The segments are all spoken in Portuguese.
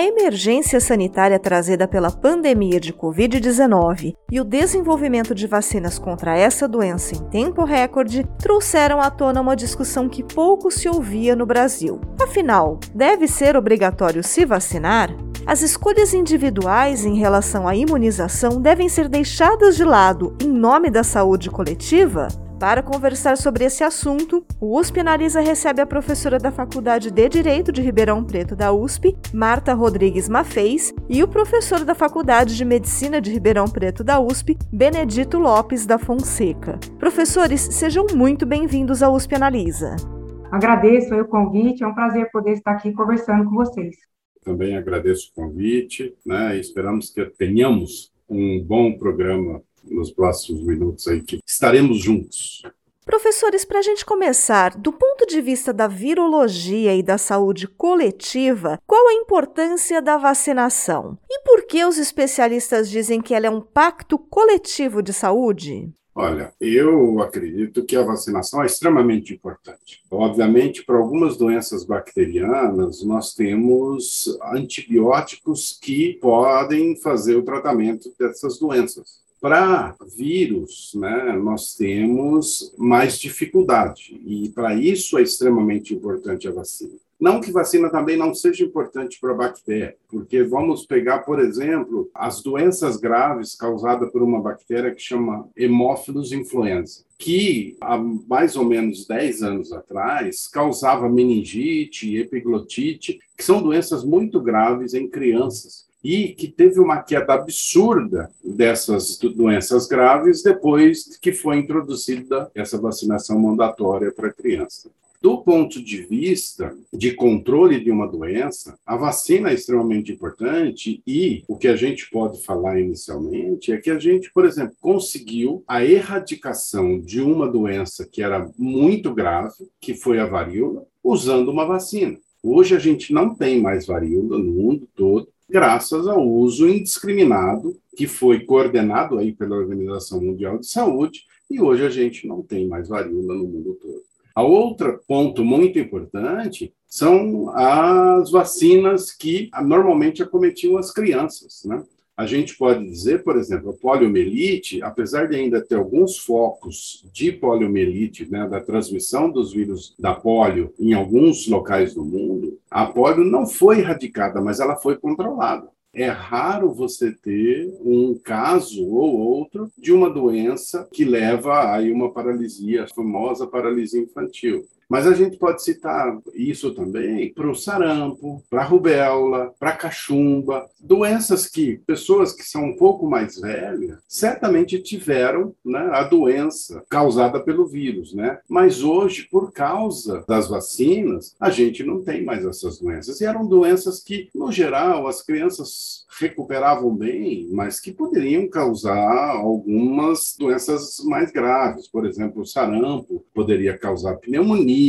A emergência sanitária trazida pela pandemia de Covid-19 e o desenvolvimento de vacinas contra essa doença em tempo recorde trouxeram à tona uma discussão que pouco se ouvia no Brasil. Afinal, deve ser obrigatório se vacinar? As escolhas individuais em relação à imunização devem ser deixadas de lado em nome da saúde coletiva? Para conversar sobre esse assunto, o USP Analisa recebe a professora da Faculdade de Direito de Ribeirão Preto da USP, Marta Rodrigues Mafez, e o professor da Faculdade de Medicina de Ribeirão Preto da USP, Benedito Lopes da Fonseca. Professores, sejam muito bem-vindos ao USP Analisa. Agradeço o convite, é um prazer poder estar aqui conversando com vocês. Também agradeço o convite, né? Esperamos que tenhamos um bom programa nos próximos minutos aí que estaremos juntos. Professores, para a gente começar, do ponto de vista da virologia e da saúde coletiva, qual a importância da vacinação? E por que os especialistas dizem que ela é um pacto coletivo de saúde? Olha, eu acredito que a vacinação é extremamente importante. Obviamente, para algumas doenças bacterianas, nós temos antibióticos que podem fazer o tratamento dessas doenças. Para vírus, né, nós temos mais dificuldade, e para isso é extremamente importante a vacina. Não que vacina também não seja importante para a bactéria, porque vamos pegar, por exemplo, as doenças graves causadas por uma bactéria que chama Haemophilus influenza, que há mais ou menos 10 anos atrás causava meningite, epiglotite, que são doenças muito graves em crianças e que teve uma queda absurda dessas doenças graves depois que foi introduzida essa vacinação mandatória para criança. Do ponto de vista de controle de uma doença, a vacina é extremamente importante e o que a gente pode falar inicialmente é que a gente, por exemplo, conseguiu a erradicação de uma doença que era muito grave, que foi a varíola, usando uma vacina. Hoje a gente não tem mais varíola no mundo todo, graças ao uso indiscriminado que foi coordenado aí pela Organização Mundial de Saúde e hoje a gente não tem mais varíola no mundo todo. A outro ponto muito importante são as vacinas que normalmente acometiam as crianças, né? A gente pode dizer, por exemplo, a poliomielite, apesar de ainda ter alguns focos de poliomielite, né, da transmissão dos vírus da polio em alguns locais do mundo, a polio não foi erradicada, mas ela foi controlada. É raro você ter um caso ou outro de uma doença que leva a uma paralisia, a famosa paralisia infantil. Mas a gente pode citar isso também para o sarampo, para a rubéola, para a cachumba, doenças que pessoas que são um pouco mais velhas certamente tiveram né, a doença causada pelo vírus, né? Mas hoje, por causa das vacinas, a gente não tem mais essas doenças. E eram doenças que, no geral, as crianças recuperavam bem, mas que poderiam causar algumas doenças mais graves. Por exemplo, o sarampo poderia causar pneumonia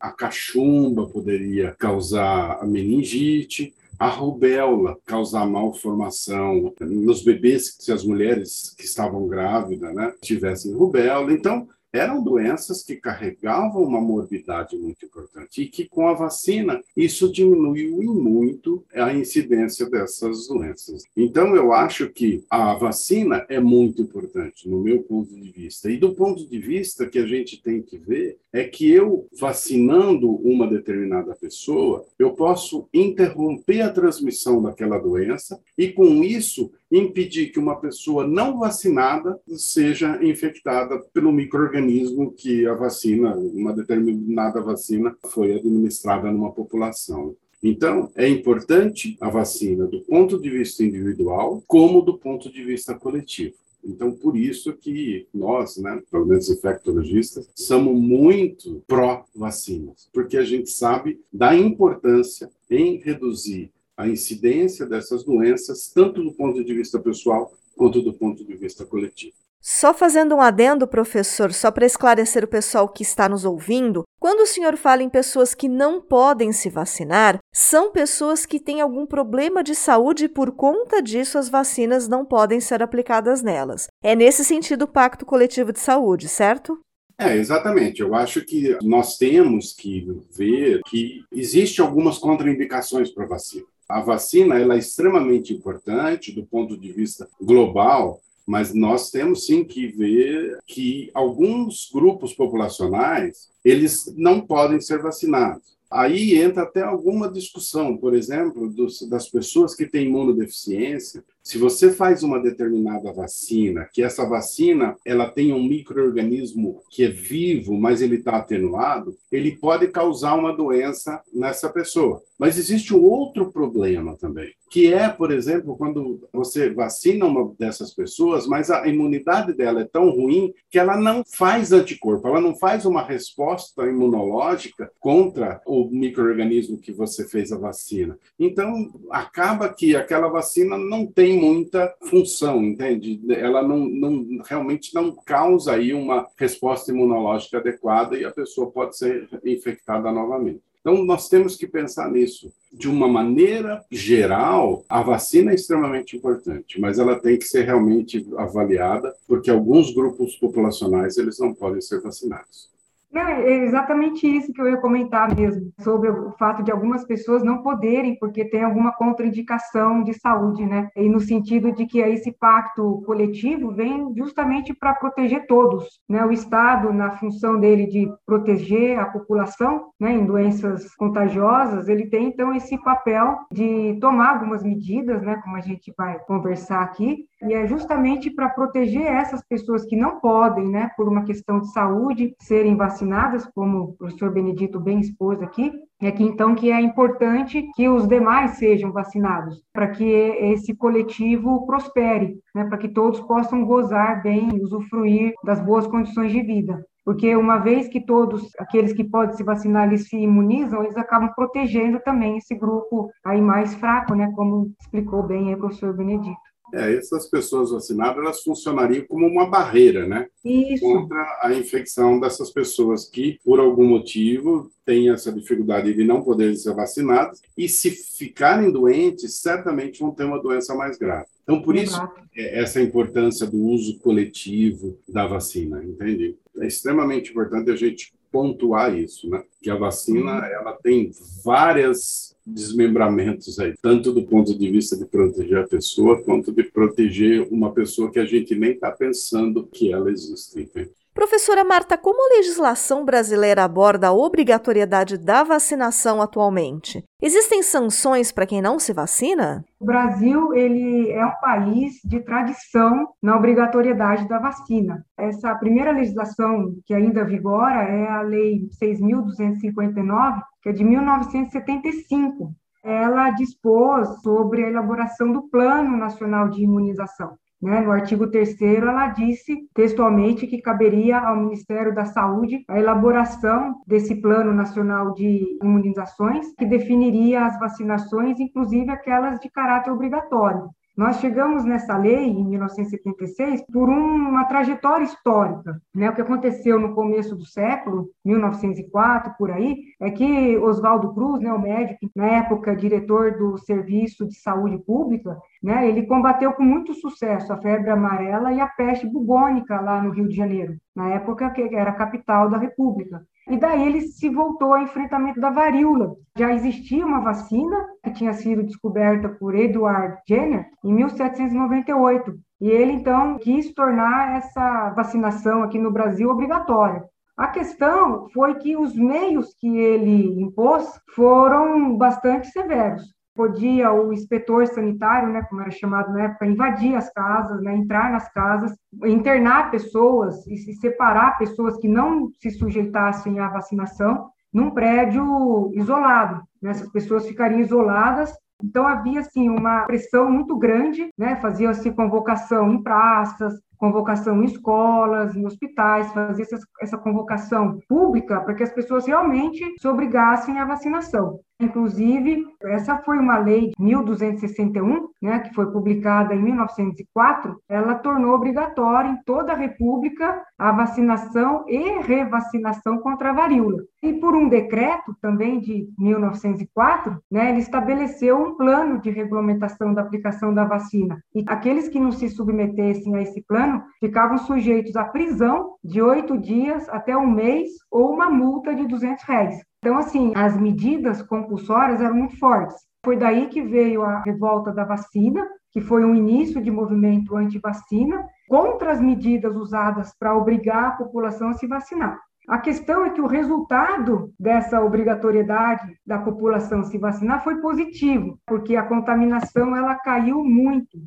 a cachumba poderia causar meningite, a rubéola causar malformação nos bebês, se as mulheres que estavam grávidas né, tivessem rubéola. Então, eram doenças que carregavam uma morbidade muito importante e que com a vacina isso diminuiu em muito a incidência dessas doenças. Então eu acho que a vacina é muito importante no meu ponto de vista e do ponto de vista que a gente tem que ver é que eu vacinando uma determinada pessoa eu posso interromper a transmissão daquela doença e com isso impedir que uma pessoa não vacinada seja infectada pelo microorganismo que a vacina, uma determinada vacina, foi administrada numa população. Então, é importante a vacina do ponto de vista individual, como do ponto de vista coletivo. Então, por isso que nós, né, pelo menos infectologistas, somos muito pró-vacinas, porque a gente sabe da importância em reduzir a incidência dessas doenças, tanto do ponto de vista pessoal quanto do ponto de vista coletivo. Só fazendo um adendo, professor, só para esclarecer o pessoal que está nos ouvindo, quando o senhor fala em pessoas que não podem se vacinar, são pessoas que têm algum problema de saúde e por conta disso as vacinas não podem ser aplicadas nelas. É nesse sentido o Pacto Coletivo de Saúde, certo? É, exatamente. Eu acho que nós temos que ver que existe algumas contraindicações para a vacina. A vacina ela é extremamente importante do ponto de vista global, mas nós temos sim que ver que alguns grupos populacionais eles não podem ser vacinados. Aí entra até alguma discussão, por exemplo, dos, das pessoas que têm imunodeficiência. Se você faz uma determinada vacina, que essa vacina ela tem um microorganismo que é vivo, mas ele está atenuado, ele pode causar uma doença nessa pessoa. Mas existe um outro problema também, que é, por exemplo, quando você vacina uma dessas pessoas, mas a imunidade dela é tão ruim que ela não faz anticorpo, ela não faz uma resposta imunológica contra o microorganismo que você fez a vacina. Então, acaba que aquela vacina não tem muita função, entende? Ela não, não realmente não causa aí uma resposta imunológica adequada e a pessoa pode ser infectada novamente. Então, nós temos que pensar nisso. De uma maneira geral, a vacina é extremamente importante, mas ela tem que ser realmente avaliada, porque alguns grupos populacionais eles não podem ser vacinados. É exatamente isso que eu ia comentar mesmo, sobre o fato de algumas pessoas não poderem, porque tem alguma contraindicação de saúde, né? E no sentido de que esse pacto coletivo vem justamente para proteger todos, né? O Estado, na função dele de proteger a população, né, em doenças contagiosas, ele tem então esse papel de tomar algumas medidas, né, como a gente vai conversar aqui, e é justamente para proteger essas pessoas que não podem, né, por uma questão de saúde, serem vacinadas, como o professor Benedito bem expôs aqui, é que então que é importante que os demais sejam vacinados, para que esse coletivo prospere, né, para que todos possam gozar bem, usufruir das boas condições de vida porque uma vez que todos aqueles que podem se vacinar eles se imunizam, eles acabam protegendo também esse grupo aí mais fraco, né, como explicou bem o professor Benedito. É, essas pessoas vacinadas elas funcionariam como uma barreira, né? Isso. Contra a infecção dessas pessoas que, por algum motivo, têm essa dificuldade de não poderem ser vacinadas e, se ficarem doentes, certamente vão ter uma doença mais grave. Então, por isso, é essa importância do uso coletivo da vacina, entende? É extremamente importante a gente pontuar isso, né? Que a vacina, ela tem várias desmembramentos aí, tanto do ponto de vista de proteger a pessoa, quanto de proteger uma pessoa que a gente nem está pensando que ela existe. Entende? Professora Marta, como a legislação brasileira aborda a obrigatoriedade da vacinação atualmente? Existem sanções para quem não se vacina? O Brasil ele é um país de tradição na obrigatoriedade da vacina. Essa primeira legislação que ainda vigora é a Lei 6.259, que é de 1975. Ela dispôs sobre a elaboração do Plano Nacional de Imunização. Né? No artigo 3 ela disse textualmente que caberia ao Ministério da Saúde a elaboração desse Plano Nacional de Imunizações, que definiria as vacinações, inclusive aquelas de caráter obrigatório. Nós chegamos nessa lei, em 1976, por uma trajetória histórica. Né? O que aconteceu no começo do século, 1904, por aí, é que Oswaldo Cruz, né, o médico, na época diretor do Serviço de Saúde Pública, né, ele combateu com muito sucesso a febre amarela e a peste bubônica lá no Rio de Janeiro, na época que era a capital da República. E daí ele se voltou ao enfrentamento da varíola. Já existia uma vacina que tinha sido descoberta por Edward Jenner em 1798. E ele então quis tornar essa vacinação aqui no Brasil obrigatória. A questão foi que os meios que ele impôs foram bastante severos podia o inspetor sanitário, né, como era chamado na época, invadir as casas, né, entrar nas casas, internar pessoas e se separar pessoas que não se sujeitassem à vacinação num prédio isolado. Né, essas pessoas ficariam isoladas. Então havia assim uma pressão muito grande, né, fazia-se convocação em praças, convocação em escolas, em hospitais, fazia essa, essa convocação pública para que as pessoas realmente se obrigassem à vacinação. Inclusive, essa foi uma lei de 1261, né, que foi publicada em 1904, ela tornou obrigatória em toda a República a vacinação e revacinação contra a varíola. E por um decreto também de 1904, né, ele estabeleceu um plano de regulamentação da aplicação da vacina. E aqueles que não se submetessem a esse plano ficavam sujeitos à prisão de oito dias até um mês ou uma multa de 200 reais. Então, assim, as medidas compulsórias eram muito fortes. Foi daí que veio a revolta da vacina, que foi um início de movimento anti-vacina, contra as medidas usadas para obrigar a população a se vacinar. A questão é que o resultado dessa obrigatoriedade da população se vacinar foi positivo, porque a contaminação ela caiu muito.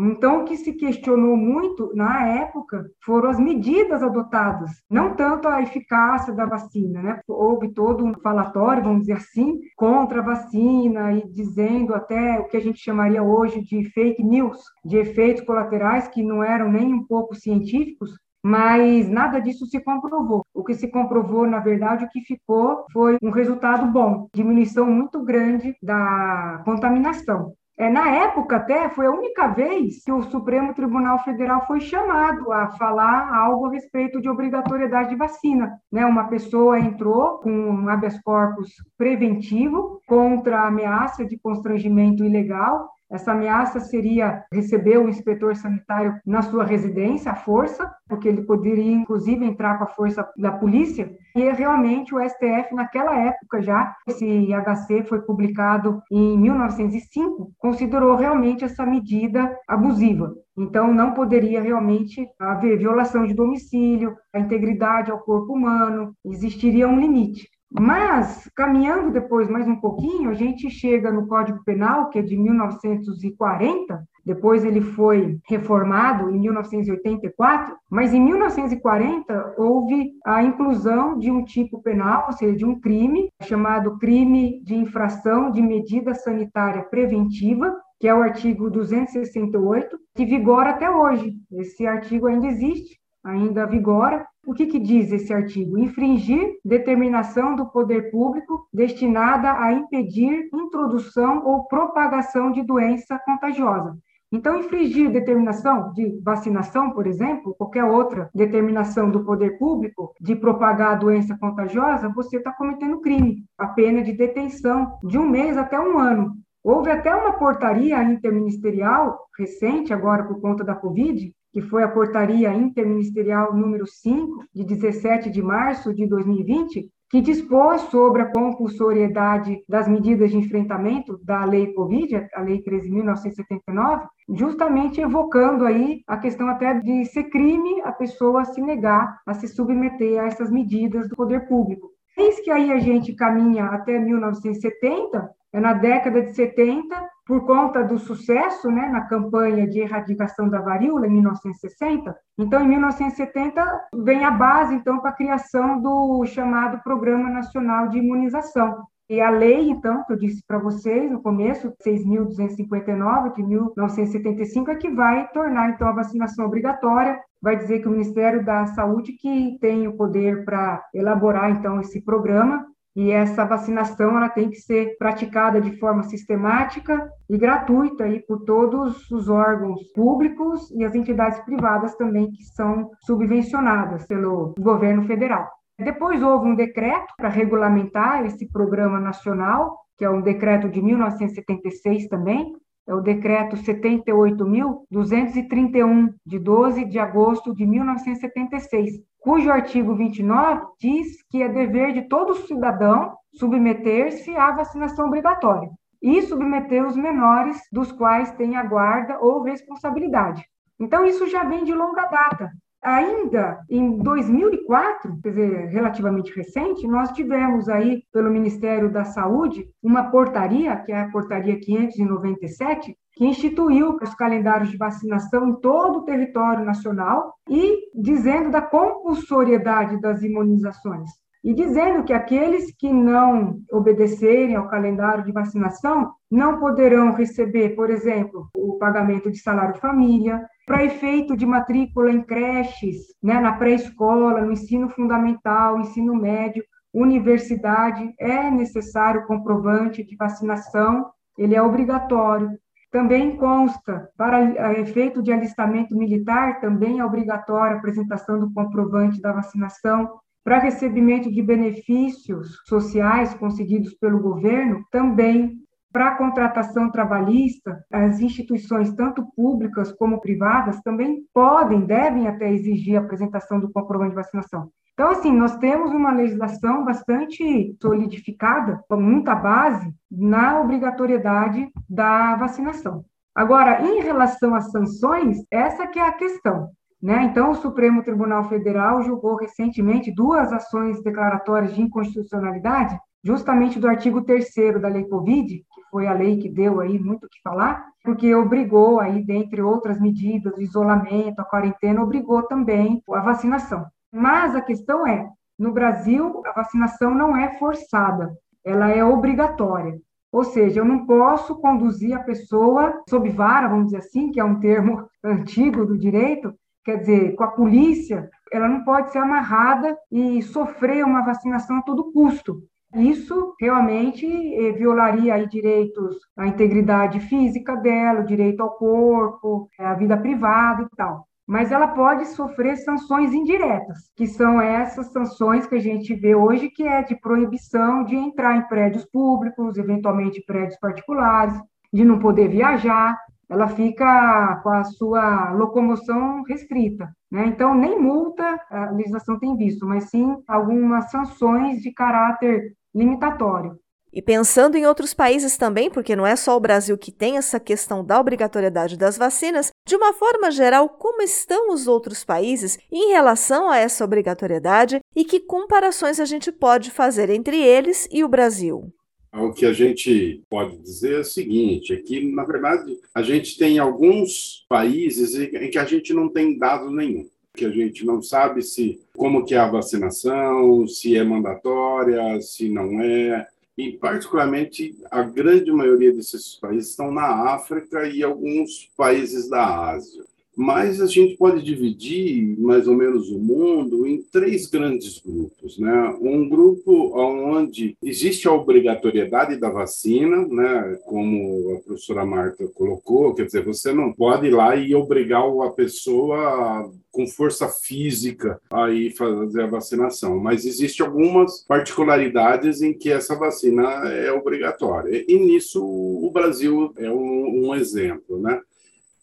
Então, o que se questionou muito na época foram as medidas adotadas, não tanto a eficácia da vacina, né? Houve todo um falatório, vamos dizer assim, contra a vacina e dizendo até o que a gente chamaria hoje de fake news, de efeitos colaterais que não eram nem um pouco científicos, mas nada disso se comprovou. O que se comprovou, na verdade, o que ficou foi um resultado bom, diminuição muito grande da contaminação. É, na época, até, foi a única vez que o Supremo Tribunal Federal foi chamado a falar algo a respeito de obrigatoriedade de vacina. Né? Uma pessoa entrou com um habeas corpus preventivo contra a ameaça de constrangimento ilegal essa ameaça seria receber o inspetor sanitário na sua residência, à força, porque ele poderia, inclusive, entrar com a força da polícia. E realmente o STF, naquela época já, esse IHC foi publicado em 1905, considerou realmente essa medida abusiva. Então, não poderia realmente haver violação de domicílio, a integridade ao corpo humano, existiria um limite. Mas, caminhando depois mais um pouquinho, a gente chega no Código Penal, que é de 1940, depois ele foi reformado em 1984, mas em 1940 houve a inclusão de um tipo penal, ou seja, de um crime, chamado crime de infração de medida sanitária preventiva, que é o artigo 268, que vigora até hoje. Esse artigo ainda existe, ainda vigora, o que, que, diz esse artigo? Infringir determinação do poder público destinada a impedir introdução ou propagação de doença contagiosa. Então, infringir determinação de vacinação, por exemplo, qualquer outra determinação do poder público de propagar a doença contagiosa, você está cometendo crime. A pena de detenção de um mês até um ano. Houve até uma portaria interministerial recente, agora por conta da Covid, que foi a portaria interministerial número 5, de 17 de março de 2020, que dispôs sobre a compulsoriedade das medidas de enfrentamento da lei Covid, a lei 13.979, justamente evocando aí a questão até de ser crime a pessoa se negar a se submeter a essas medidas do poder público. Eis que aí a gente caminha até 1970, é na década de 70, por conta do sucesso né, na campanha de erradicação da varíola em 1960. Então, em 1970 vem a base então para a criação do chamado Programa Nacional de Imunização. E a lei, então, que eu disse para vocês no começo, 6.259 de 1975, é que vai tornar então a vacinação obrigatória. Vai dizer que o Ministério da Saúde que tem o poder para elaborar então esse programa e essa vacinação ela tem que ser praticada de forma sistemática e gratuita aí por todos os órgãos públicos e as entidades privadas também que são subvencionadas pelo governo federal. Depois houve um decreto para regulamentar esse programa nacional, que é um decreto de 1976 também, é o decreto 78.231, de 12 de agosto de 1976, cujo artigo 29 diz que é dever de todo cidadão submeter-se à vacinação obrigatória e submeter os menores dos quais tem a guarda ou responsabilidade. Então, isso já vem de longa data. Ainda em 2004, quer dizer, relativamente recente, nós tivemos aí, pelo Ministério da Saúde, uma portaria, que é a Portaria 597, que instituiu os calendários de vacinação em todo o território nacional e dizendo da compulsoriedade das imunizações. E dizendo que aqueles que não obedecerem ao calendário de vacinação não poderão receber, por exemplo, o pagamento de salário família, para efeito de matrícula em creches, né, na pré-escola, no ensino fundamental, ensino médio, universidade, é necessário comprovante de vacinação, ele é obrigatório. Também consta, para efeito de alistamento militar, também é obrigatória a apresentação do comprovante da vacinação. Para recebimento de benefícios sociais conseguidos pelo governo, também para contratação trabalhista, as instituições, tanto públicas como privadas, também podem, devem até exigir a apresentação do comprovante de vacinação. Então, assim, nós temos uma legislação bastante solidificada, com muita base, na obrigatoriedade da vacinação. Agora, em relação às sanções, essa que é a questão. Né? Então, o Supremo Tribunal Federal julgou recentemente duas ações declaratórias de inconstitucionalidade, justamente do artigo 3 da Lei Covid, que foi a lei que deu aí muito o que falar, porque obrigou aí, dentre outras medidas, o isolamento, a quarentena, obrigou também a vacinação. Mas a questão é, no Brasil, a vacinação não é forçada, ela é obrigatória. Ou seja, eu não posso conduzir a pessoa sob vara, vamos dizer assim, que é um termo antigo do direito, quer dizer, com a polícia, ela não pode ser amarrada e sofrer uma vacinação a todo custo. Isso realmente eh, violaria aí direitos à integridade física dela, o direito ao corpo, a vida privada e tal mas ela pode sofrer sanções indiretas, que são essas sanções que a gente vê hoje, que é de proibição de entrar em prédios públicos, eventualmente prédios particulares, de não poder viajar, ela fica com a sua locomoção restrita. Né? Então, nem multa a legislação tem visto, mas sim algumas sanções de caráter limitatório. E pensando em outros países também, porque não é só o Brasil que tem essa questão da obrigatoriedade das vacinas, de uma forma geral, como estão os outros países em relação a essa obrigatoriedade e que comparações a gente pode fazer entre eles e o Brasil? O que a gente pode dizer é o seguinte: é que, na verdade, a gente tem alguns países em que a gente não tem dado nenhum que a gente não sabe se como que é a vacinação, se é mandatória, se não é, e particularmente a grande maioria desses países estão na África e alguns países da Ásia. Mas a gente pode dividir mais ou menos o mundo em três grandes grupos, né? Um grupo onde existe a obrigatoriedade da vacina, né? Como a professora Marta colocou, quer dizer, você não pode ir lá e obrigar a pessoa com força física aí fazer a vacinação, mas existe algumas particularidades em que essa vacina é obrigatória. E nisso o Brasil é um, um exemplo, né?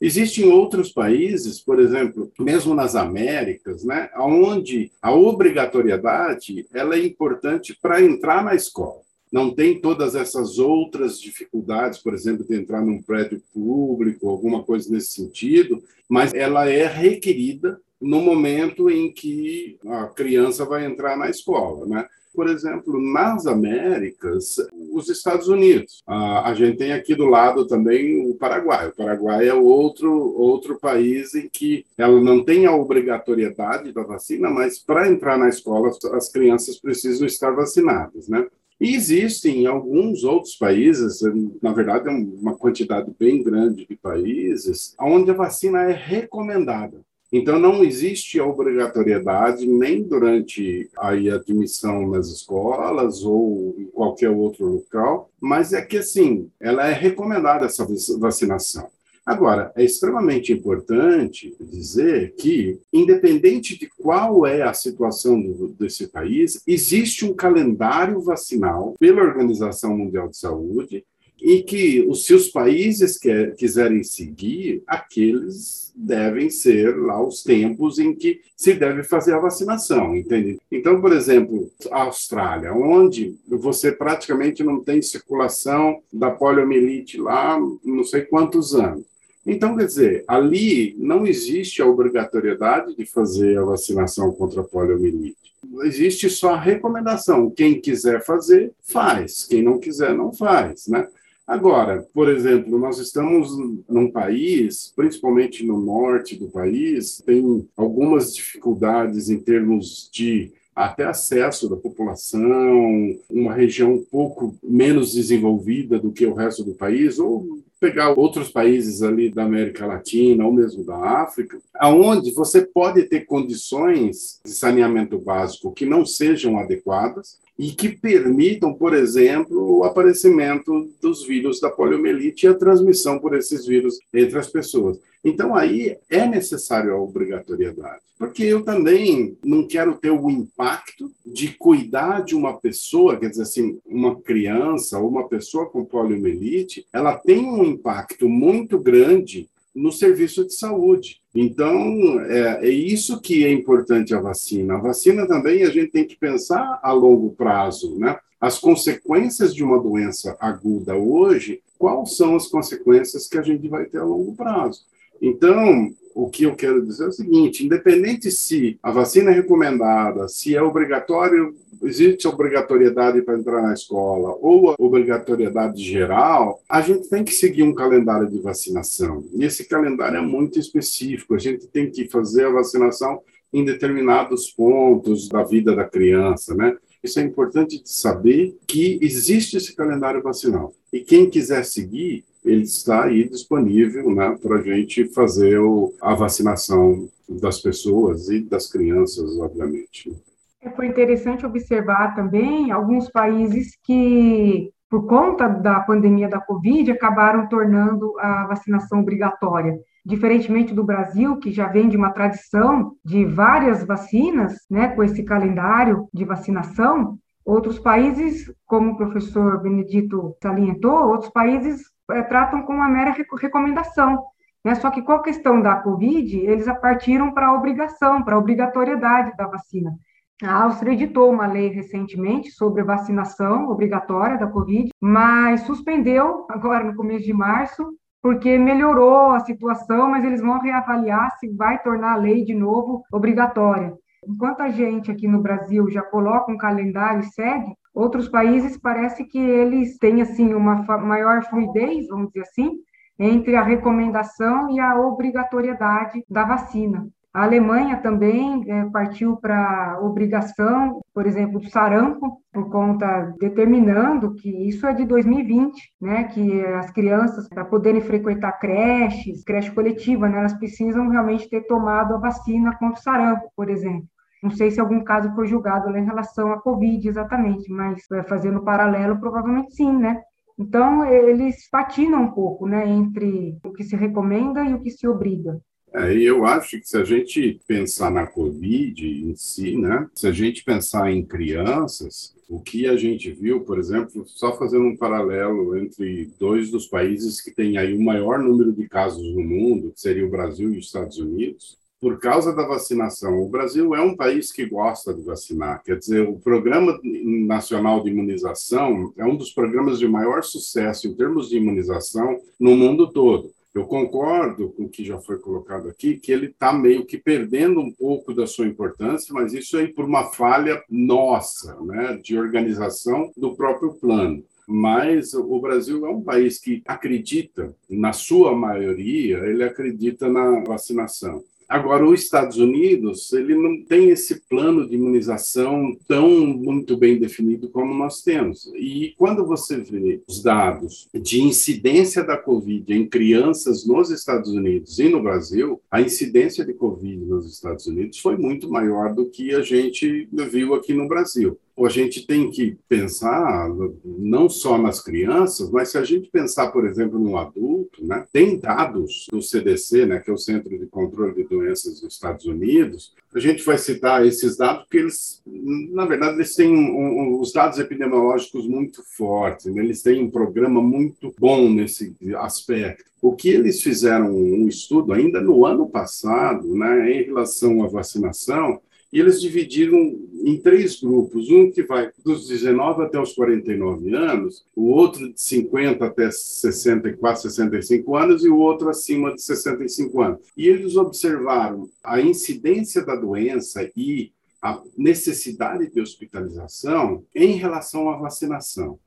Existem outros países, por exemplo, mesmo nas Américas, né, onde a obrigatoriedade ela é importante para entrar na escola. Não tem todas essas outras dificuldades, por exemplo, de entrar num prédio público, alguma coisa nesse sentido, mas ela é requerida no momento em que a criança vai entrar na escola, né? Por exemplo, nas Américas, os Estados Unidos. a gente tem aqui do lado também o Paraguai. O Paraguai é outro, outro país em que ela não tem a obrigatoriedade da vacina, mas para entrar na escola, as crianças precisam estar vacinadas, né? E existem alguns outros países, na verdade, é uma quantidade bem grande de países, onde a vacina é recomendada. Então, não existe a obrigatoriedade nem durante a admissão nas escolas ou em qualquer outro local, mas é que, assim, ela é recomendada essa vacinação. Agora, é extremamente importante dizer que, independente de qual é a situação do, desse país, existe um calendário vacinal pela Organização Mundial de Saúde e que os seus países que, quiserem seguir, aqueles devem ser lá os tempos em que se deve fazer a vacinação, entende? Então, por exemplo, a Austrália, onde você praticamente não tem circulação da poliomielite lá não sei quantos anos. Então, quer dizer, ali não existe a obrigatoriedade de fazer a vacinação contra a poliomielite. Existe só a recomendação. Quem quiser fazer, faz. Quem não quiser, não faz, né? Agora, por exemplo, nós estamos num país, principalmente no norte do país, tem algumas dificuldades em termos de até acesso da população, uma região um pouco menos desenvolvida do que o resto do país, ou pegar outros países ali da América Latina ou mesmo da África, aonde você pode ter condições de saneamento básico que não sejam adequadas e que permitam, por exemplo, o aparecimento dos vírus da poliomielite e a transmissão por esses vírus entre as pessoas. Então, aí é necessário a obrigatoriedade, porque eu também não quero ter o impacto de cuidar de uma pessoa, quer dizer assim, uma criança ou uma pessoa com poliomielite, ela tem um impacto muito grande no serviço de saúde. Então, é, é, isso que é importante a vacina. A vacina também a gente tem que pensar a longo prazo, né? As consequências de uma doença aguda hoje, quais são as consequências que a gente vai ter a longo prazo? Então, o que eu quero dizer é o seguinte: independente se a vacina é recomendada, se é obrigatório, existe obrigatoriedade para entrar na escola ou a obrigatoriedade geral, a gente tem que seguir um calendário de vacinação. E esse calendário é muito específico. A gente tem que fazer a vacinação em determinados pontos da vida da criança, né? Isso é importante de saber que existe esse calendário vacinal. E quem quiser seguir, ele está aí disponível né, para a gente fazer o, a vacinação das pessoas e das crianças, obviamente. É, foi interessante observar também alguns países que, por conta da pandemia da Covid, acabaram tornando a vacinação obrigatória. Diferentemente do Brasil, que já vem de uma tradição de várias vacinas, né, com esse calendário de vacinação, outros países, como o professor Benedito salientou, outros países tratam com uma mera recomendação. Né? Só que com a questão da Covid, eles partiram para a obrigação, para a obrigatoriedade da vacina. A Áustria editou uma lei recentemente sobre vacinação obrigatória da Covid, mas suspendeu agora no começo de março, porque melhorou a situação, mas eles vão reavaliar se vai tornar a lei de novo obrigatória. Enquanto a gente aqui no Brasil já coloca um calendário e segue, Outros países parece que eles têm assim uma maior fluidez, vamos dizer assim, entre a recomendação e a obrigatoriedade da vacina. A Alemanha também é, partiu para obrigação, por exemplo, do sarampo, por conta determinando que isso é de 2020, né, que as crianças para poderem frequentar creches, creche coletiva, né, elas precisam realmente ter tomado a vacina contra o sarampo, por exemplo. Não sei se algum caso foi julgado em relação à Covid exatamente, mas é, fazendo paralelo, provavelmente sim, né? Então, eles patinam um pouco, né, entre o que se recomenda e o que se obriga. É, eu acho que se a gente pensar na Covid em si, né, se a gente pensar em crianças, o que a gente viu, por exemplo, só fazendo um paralelo entre dois dos países que têm aí o maior número de casos no mundo, que seria o Brasil e os Estados Unidos, por causa da vacinação. O Brasil é um país que gosta de vacinar, quer dizer, o Programa Nacional de Imunização é um dos programas de maior sucesso em termos de imunização no mundo todo. Eu concordo com o que já foi colocado aqui, que ele está meio que perdendo um pouco da sua importância, mas isso é por uma falha nossa, né, de organização do próprio plano mas o Brasil é um país que acredita, na sua maioria, ele acredita na vacinação. Agora, os Estados Unidos, ele não tem esse plano de imunização tão muito bem definido como nós temos. E quando você vê os dados de incidência da Covid em crianças nos Estados Unidos e no Brasil, a incidência de Covid nos Estados Unidos foi muito maior do que a gente viu aqui no Brasil a gente tem que pensar não só nas crianças, mas se a gente pensar, por exemplo, no adulto, né, tem dados do CDC, né, que é o Centro de Controle de Doenças dos Estados Unidos. A gente vai citar esses dados porque eles, na verdade, eles têm um, um, os dados epidemiológicos muito fortes, né, eles têm um programa muito bom nesse aspecto. O que eles fizeram um estudo ainda no ano passado, né, em relação à vacinação, e eles dividiram em três grupos: um que vai dos 19 até os 49 anos, o outro de 50 até 64, 65 anos e o outro acima de 65 anos. E eles observaram a incidência da doença e a necessidade de hospitalização em relação à vacinação.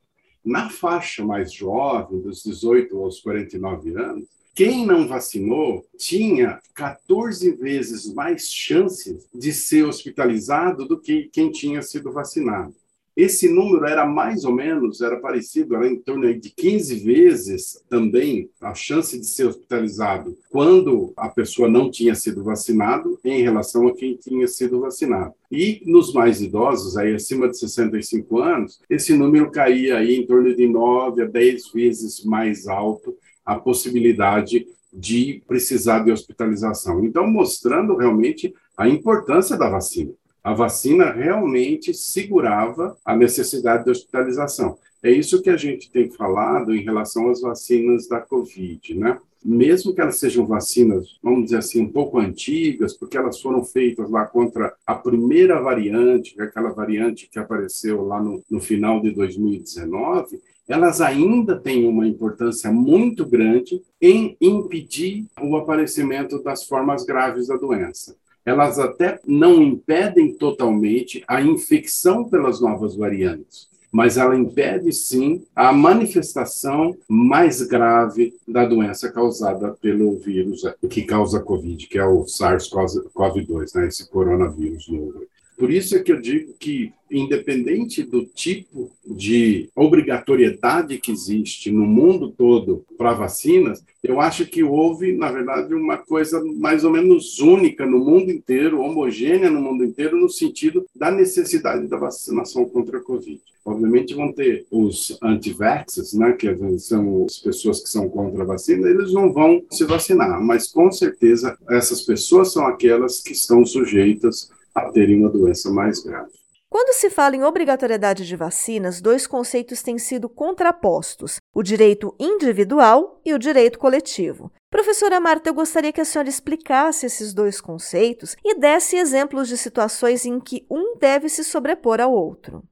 Na faixa mais jovem, dos 18 aos 49 anos, quem não vacinou tinha 14 vezes mais chances de ser hospitalizado do que quem tinha sido vacinado. Esse número era mais ou menos, era parecido, era em torno de 15 vezes também a chance de ser hospitalizado quando a pessoa não tinha sido vacinado em relação a quem tinha sido vacinado. E nos mais idosos, aí acima de 65 anos, esse número caía aí em torno de 9 a 10 vezes mais alto a possibilidade de precisar de hospitalização. Então, mostrando realmente a importância da vacina a vacina realmente segurava a necessidade de hospitalização. É isso que a gente tem falado em relação às vacinas da Covid, né? Mesmo que elas sejam vacinas, vamos dizer assim, um pouco antigas, porque elas foram feitas lá contra a primeira variante, é aquela variante que apareceu lá no, no final de 2019, elas ainda têm uma importância muito grande em impedir o aparecimento das formas graves da doença elas até não impedem totalmente a infecção pelas novas variantes, mas ela impede sim a manifestação mais grave da doença causada pelo vírus que causa a Covid, que é o SARS-CoV-2, né, esse coronavírus novo. Por isso é que eu digo que, independente do tipo de obrigatoriedade que existe no mundo todo para vacinas, eu acho que houve, na verdade, uma coisa mais ou menos única no mundo inteiro, homogênea no mundo inteiro, no sentido da necessidade da vacinação contra a Covid. Obviamente vão ter os anti-vaxxers, né, que são as pessoas que são contra a vacina, eles não vão se vacinar, mas com certeza essas pessoas são aquelas que estão sujeitas a terem uma doença mais grave. Quando se fala em obrigatoriedade de vacinas, dois conceitos têm sido contrapostos: o direito individual e o direito coletivo. Professora Marta, eu gostaria que a senhora explicasse esses dois conceitos e desse exemplos de situações em que um deve se sobrepor ao outro.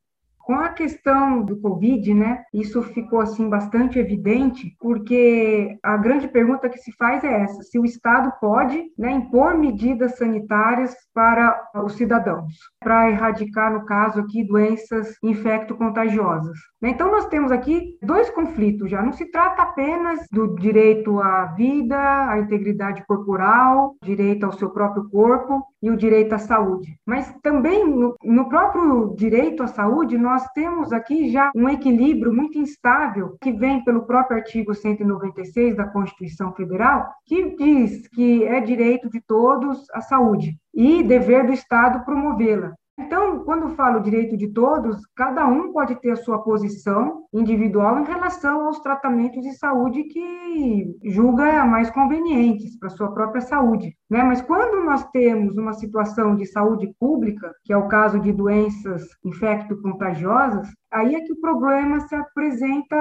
Com a questão do Covid, né, isso ficou assim bastante evidente, porque a grande pergunta que se faz é essa: se o Estado pode né, impor medidas sanitárias para os cidadãos, para erradicar, no caso aqui, doenças infecto-contagiosas. Né? Então, nós temos aqui dois conflitos já. Não se trata apenas do direito à vida, à integridade corporal, direito ao seu próprio corpo e o direito à saúde, mas também no, no próprio direito à saúde, nós temos aqui já um equilíbrio muito instável que vem pelo próprio artigo 196 da Constituição Federal, que diz que é direito de todos a saúde e dever do Estado promovê-la. Então, quando falo direito de todos, cada um pode ter a sua posição individual em relação aos tratamentos de saúde que julga mais convenientes para sua própria saúde. Né? Mas quando nós temos uma situação de saúde pública, que é o caso de doenças infecto-contagiosas, aí é que o problema se apresenta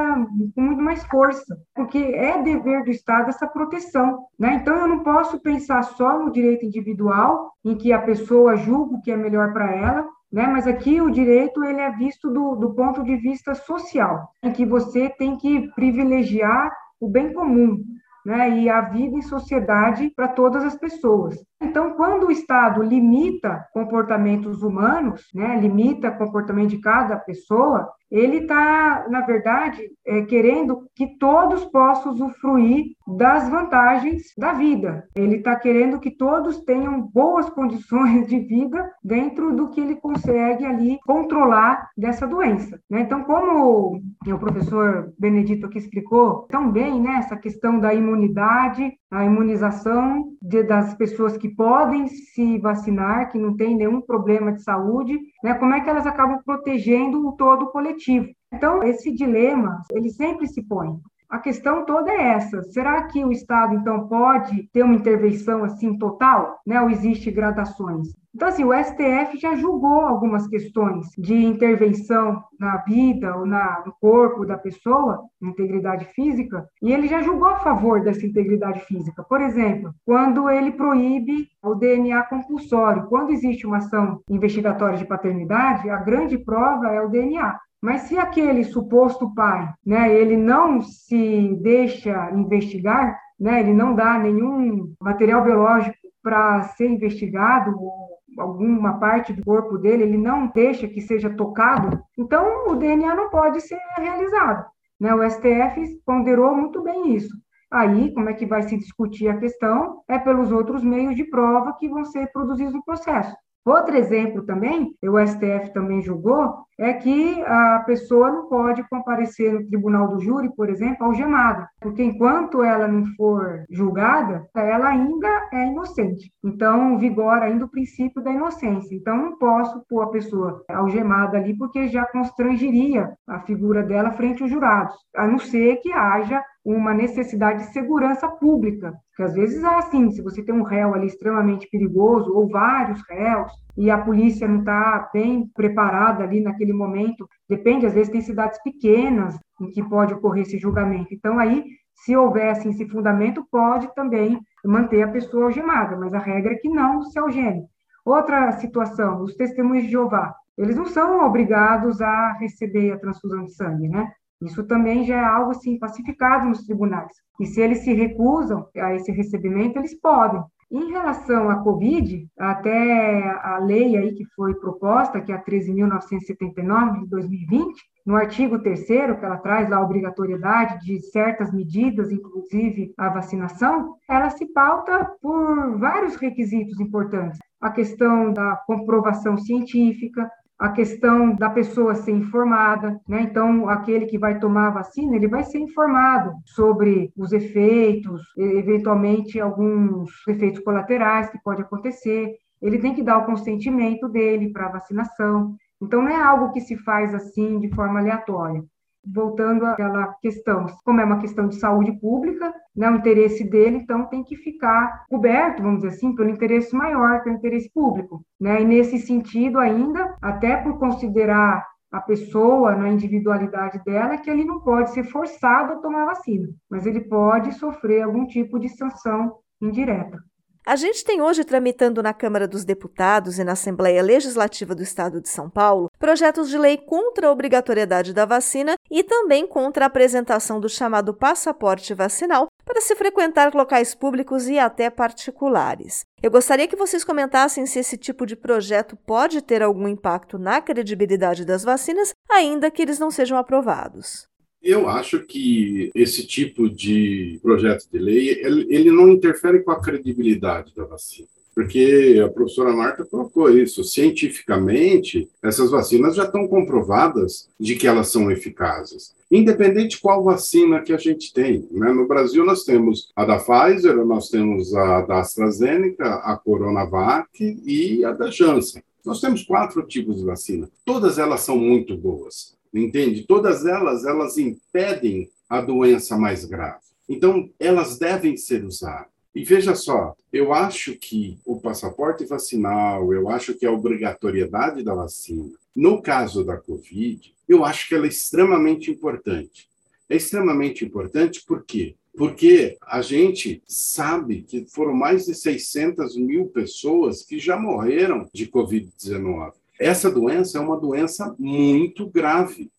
com muito mais força, porque é dever do Estado essa proteção. Né? Então, eu não posso pensar só no direito individual, em que a pessoa julga o que é melhor para ela, né? Mas aqui o direito ele é visto do, do ponto de vista social, em que você tem que privilegiar o bem comum, né, e a vida em sociedade para todas as pessoas. Então, quando o Estado limita comportamentos humanos, né, limita comportamento de cada pessoa, ele está, na verdade, é, querendo que todos possam usufruir das vantagens da vida. Ele está querendo que todos tenham boas condições de vida dentro do que ele consegue ali controlar dessa doença. Né? Então, como o professor Benedito aqui explicou tão bem, né, essa questão da imunidade, a imunização de, das pessoas que podem se vacinar, que não tem nenhum problema de saúde, né? Como é que elas acabam protegendo o todo coletivo? Então, esse dilema, ele sempre se põe. A questão toda é essa: será que o Estado então pode ter uma intervenção assim total, né? Ou existe gradações? Então, assim, o STF já julgou algumas questões de intervenção na vida ou na, no corpo da pessoa, integridade física, e ele já julgou a favor dessa integridade física. Por exemplo, quando ele proíbe o DNA compulsório. Quando existe uma ação investigatória de paternidade, a grande prova é o DNA. Mas se aquele suposto pai, né, ele não se deixa investigar, né, ele não dá nenhum material biológico para ser investigado ou alguma parte do corpo dele, ele não deixa que seja tocado, então o DNA não pode ser realizado. Né? O STF ponderou muito bem isso. Aí, como é que vai se discutir a questão? É pelos outros meios de prova que vão ser produzidos no processo. Outro exemplo também, o STF também julgou, é que a pessoa não pode comparecer no tribunal do júri, por exemplo, algemada, porque enquanto ela não for julgada, ela ainda é inocente. Então, vigora ainda o princípio da inocência. Então, não posso pôr a pessoa algemada ali, porque já constrangeria a figura dela frente aos jurados, a não ser que haja uma necessidade de segurança pública, que às vezes é assim, se você tem um réu ali extremamente perigoso, ou vários réus, e a polícia não está bem preparada ali naquele momento, depende, às vezes tem cidades pequenas em que pode ocorrer esse julgamento. Então, aí, se houvesse esse fundamento, pode também manter a pessoa algemada, mas a regra é que não se algeme. Outra situação, os testemunhos de Jeová, eles não são obrigados a receber a transfusão de sangue, né? Isso também já é algo assim pacificado nos tribunais. E se eles se recusam a esse recebimento, eles podem. Em relação à Covid, até a lei aí que foi proposta, que é a 13.979 de 2020, no artigo 3 que ela traz lá a obrigatoriedade de certas medidas, inclusive a vacinação, ela se pauta por vários requisitos importantes. A questão da comprovação científica, a questão da pessoa ser informada, né? Então, aquele que vai tomar a vacina, ele vai ser informado sobre os efeitos, eventualmente alguns efeitos colaterais que pode acontecer. Ele tem que dar o consentimento dele para a vacinação. Então, não é algo que se faz assim de forma aleatória voltando àquela questão, como é uma questão de saúde pública, né, o interesse dele, então, tem que ficar coberto, vamos dizer assim, pelo interesse maior, que o interesse público. Né? E nesse sentido, ainda, até por considerar a pessoa na individualidade dela, que ele não pode ser forçado a tomar vacina, mas ele pode sofrer algum tipo de sanção indireta. A gente tem hoje tramitando na Câmara dos Deputados e na Assembleia Legislativa do Estado de São Paulo projetos de lei contra a obrigatoriedade da vacina e também contra a apresentação do chamado passaporte vacinal para se frequentar locais públicos e até particulares. Eu gostaria que vocês comentassem se esse tipo de projeto pode ter algum impacto na credibilidade das vacinas, ainda que eles não sejam aprovados. Eu acho que esse tipo de projeto de lei ele, não interfere com a credibilidade da vacina porque a professora Marta colocou isso. Cientificamente, essas vacinas já estão comprovadas de que elas são eficazes. Independente qual vacina que a gente tem. Né? No Brasil, nós temos a da Pfizer, nós temos a da AstraZeneca, a Coronavac e a da Janssen. Nós temos quatro tipos de vacina. Todas elas são muito boas entende? Todas elas, elas impedem a doença mais grave. Então, elas devem ser usadas. E veja só, eu acho que o passaporte vacinal, eu acho que a obrigatoriedade da vacina, no caso da Covid, eu acho que ela é extremamente importante. É extremamente importante por quê? Porque a gente sabe que foram mais de 600 mil pessoas que já morreram de Covid-19. Essa doença é uma doença muito grave,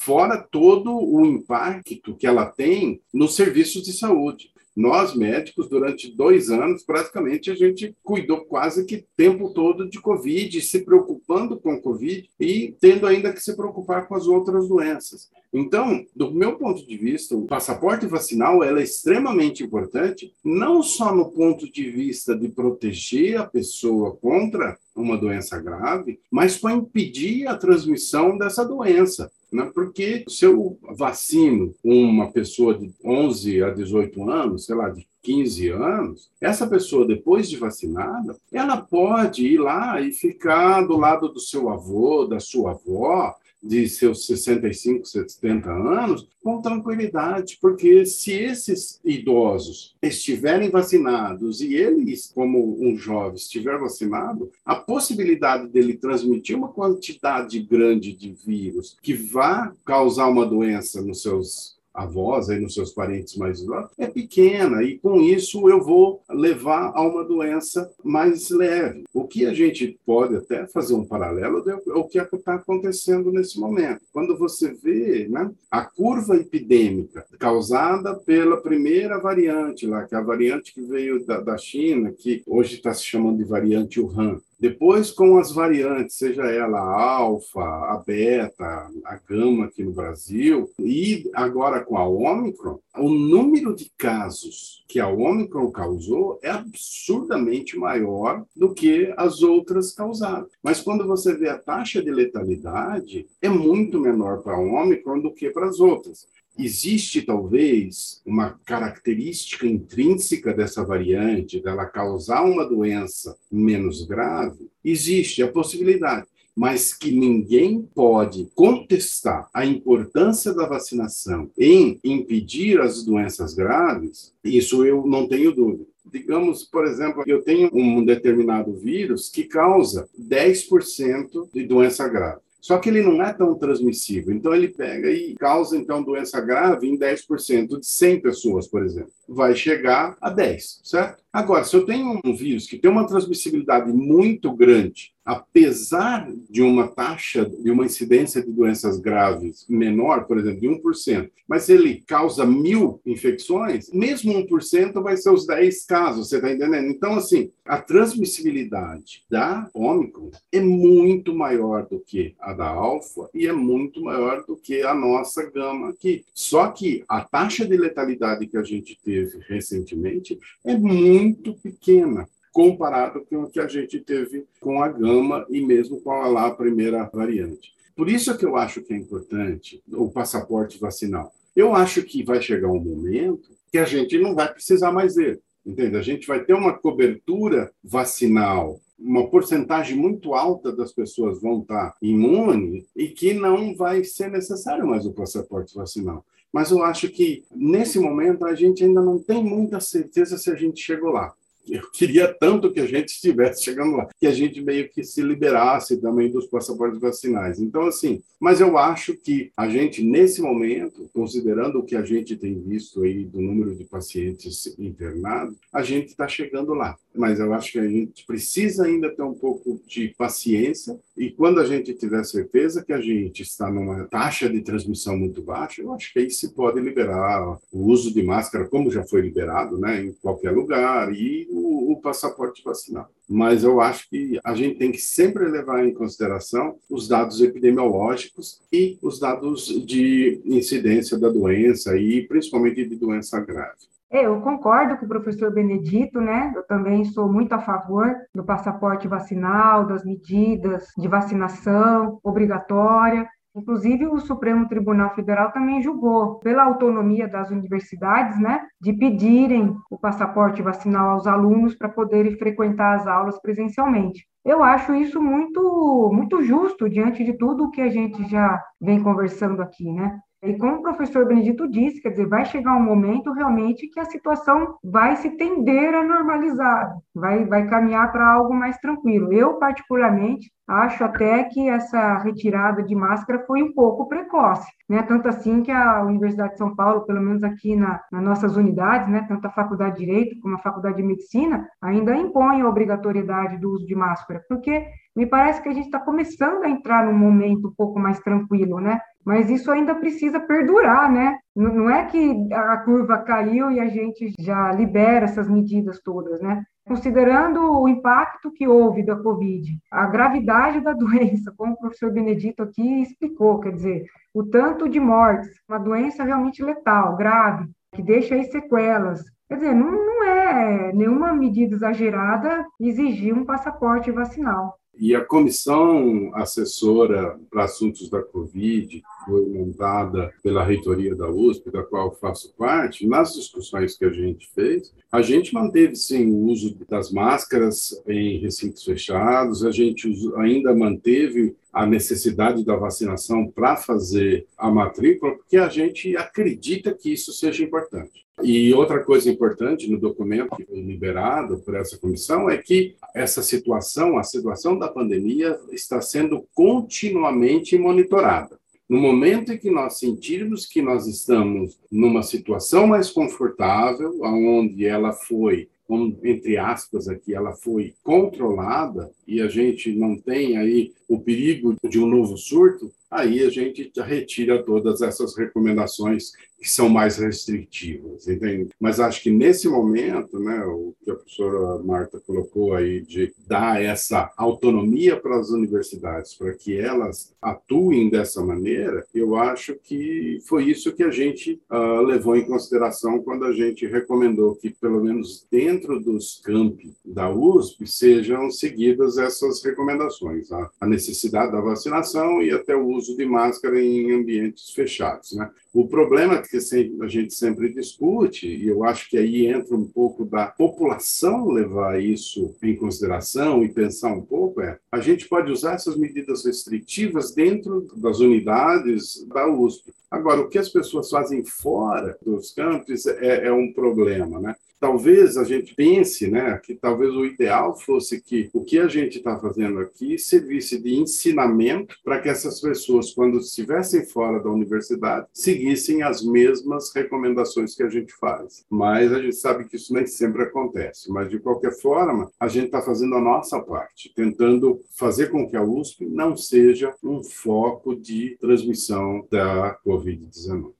fora todo o impacto que ela tem nos serviços de saúde. Nós, médicos, durante dois anos, praticamente a gente cuidou quase que tempo todo de Covid, se preocupando com Covid e tendo ainda que se preocupar com as outras doenças. Então, do meu ponto de vista, o passaporte vacinal é extremamente importante, não só no ponto de vista de proteger a pessoa contra uma doença grave, mas para impedir a transmissão dessa doença. Né? Porque se eu vacino uma pessoa de 11 a 18 anos, sei lá, de 15 anos, essa pessoa, depois de vacinada, ela pode ir lá e ficar do lado do seu avô, da sua avó, de seus 65, 70 anos com tranquilidade, porque se esses idosos estiverem vacinados e eles, como um jovem, estiver vacinado, a possibilidade dele transmitir uma quantidade grande de vírus que vá causar uma doença nos seus avós, aí nos seus parentes mais idosos, é pequena e com isso eu vou levar a uma doença mais leve. O que a gente pode até fazer um paralelo é o que está acontecendo nesse momento. Quando você vê né, a curva epidêmica causada pela primeira variante lá, que é a variante que veio da, da China, que hoje está se chamando de variante Wuhan, Depois, com as variantes, seja ela a alfa, a beta, a gama aqui no Brasil, e agora com a Omicron, o número de casos que a Omicron causou é absurdamente maior do que as outras causaram. Mas quando você vê a taxa de letalidade, é muito menor para a Omicron do que para as outras. Existe talvez uma característica intrínseca dessa variante, dela causar uma doença menos grave? Existe a possibilidade mas que ninguém pode contestar a importância da vacinação em impedir as doenças graves, isso eu não tenho dúvida. Digamos, por exemplo, eu tenho um determinado vírus que causa 10% de doença grave. Só que ele não é tão transmissível. Então, ele pega e causa, então, doença grave em 10% de 100 pessoas, por exemplo. Vai chegar a 10, certo? Agora, se eu tenho um vírus que tem uma transmissibilidade muito grande apesar de uma taxa, de uma incidência de doenças graves menor, por exemplo, de 1%, mas ele causa mil infecções, mesmo 1% vai ser os 10 casos, você está entendendo? Então, assim, a transmissibilidade da Ômicron é muito maior do que a da alfa e é muito maior do que a nossa gama aqui. Só que a taxa de letalidade que a gente teve recentemente é muito pequena comparado com o que a gente teve com a gama e mesmo com a lá a primeira variante. Por isso que eu acho que é importante o passaporte vacinal. Eu acho que vai chegar um momento que a gente não vai precisar mais dele. Entende? A gente vai ter uma cobertura vacinal uma porcentagem muito alta das pessoas vão estar imunes e que não vai ser necessário mais o passaporte vacinal. Mas eu acho que, nesse momento, a gente ainda não tem muita certeza se a gente chegou lá eu queria tanto que a gente estivesse chegando lá, que a gente meio que se liberasse também dos passaportes vacinais. Então, assim, mas eu acho que a gente, nesse momento, considerando o que a gente tem visto aí do número de pacientes internados, a gente está chegando lá. Mas eu acho que a gente precisa ainda ter um pouco de paciência e quando a gente tiver certeza que a gente está numa taxa de transmissão muito baixa, eu acho que aí se pode liberar o uso de máscara, como já foi liberado, né, em qualquer lugar, e o, o passaporte vacinal. Mas eu acho que a gente tem que sempre levar em consideração os dados epidemiológicos e os dados de incidência da doença, e principalmente de doença grave. É, eu concordo com o professor Benedito, né? Eu também sou muito a favor do passaporte vacinal, das medidas de vacinação obrigatória. Inclusive, o Supremo Tribunal Federal também julgou pela autonomia das universidades, né, de pedirem o passaporte vacinal aos alunos para poderem frequentar as aulas presencialmente. Eu acho isso muito, muito justo diante de tudo o que a gente já vem conversando aqui, né? E como o professor Benedito disse, quer dizer, vai chegar um momento realmente que a situação vai se tender a normalizar, vai, vai caminhar para algo mais tranquilo. Eu, particularmente, Acho até que essa retirada de máscara foi um pouco precoce, né? Tanto assim que a Universidade de São Paulo, pelo menos aqui na, nas nossas unidades, né, tanto a Faculdade de Direito como a Faculdade de Medicina, ainda impõe a obrigatoriedade do uso de máscara, porque me parece que a gente está começando a entrar num momento um pouco mais tranquilo, né? Mas isso ainda precisa perdurar, né? Não é que a curva caiu e a gente já libera essas medidas todas, né? Considerando o impacto que houve da Covid, a gravidade da doença, como o professor Benedito aqui explicou, quer dizer, o tanto de mortes, uma doença realmente letal, grave, que deixa aí sequelas. Quer dizer, não, não é nenhuma medida exagerada exigir um passaporte vacinal. E a comissão assessora para assuntos da Covid, que foi montada pela reitoria da USP, da qual faço parte, nas discussões que a gente fez, a gente manteve sim o uso das máscaras em recintos fechados, a gente ainda manteve a necessidade da vacinação para fazer a matrícula, porque a gente acredita que isso seja importante. E outra coisa importante no documento liberado por essa comissão é que essa situação, a situação da pandemia, está sendo continuamente monitorada. No momento em que nós sentirmos que nós estamos numa situação mais confortável, onde ela foi entre aspas aqui, ela foi controlada e a gente não tem aí o perigo de um novo surto, aí a gente retira todas essas recomendações que são mais restritivas, entende? Mas acho que nesse momento, né, o que a professora Marta colocou aí de dar essa autonomia para as universidades, para que elas atuem dessa maneira, eu acho que foi isso que a gente uh, levou em consideração quando a gente recomendou que, pelo menos dentro dos campi da USP, sejam seguidas essas recomendações, a, a necessidade da vacinação e até o uso de máscara em ambientes fechados. Né? O problema que a gente sempre discute, e eu acho que aí entra um pouco da população levar isso em consideração e pensar um pouco, é a gente pode usar essas medidas restritivas dentro das unidades da USP. Agora, o que as pessoas fazem fora dos campos é, é um problema, né? talvez a gente pense, né, que talvez o ideal fosse que o que a gente está fazendo aqui servisse de ensinamento para que essas pessoas, quando estivessem fora da universidade, seguissem as mesmas recomendações que a gente faz. Mas a gente sabe que isso nem sempre acontece. Mas de qualquer forma, a gente está fazendo a nossa parte, tentando fazer com que a USP não seja um foco de transmissão da Covid-19.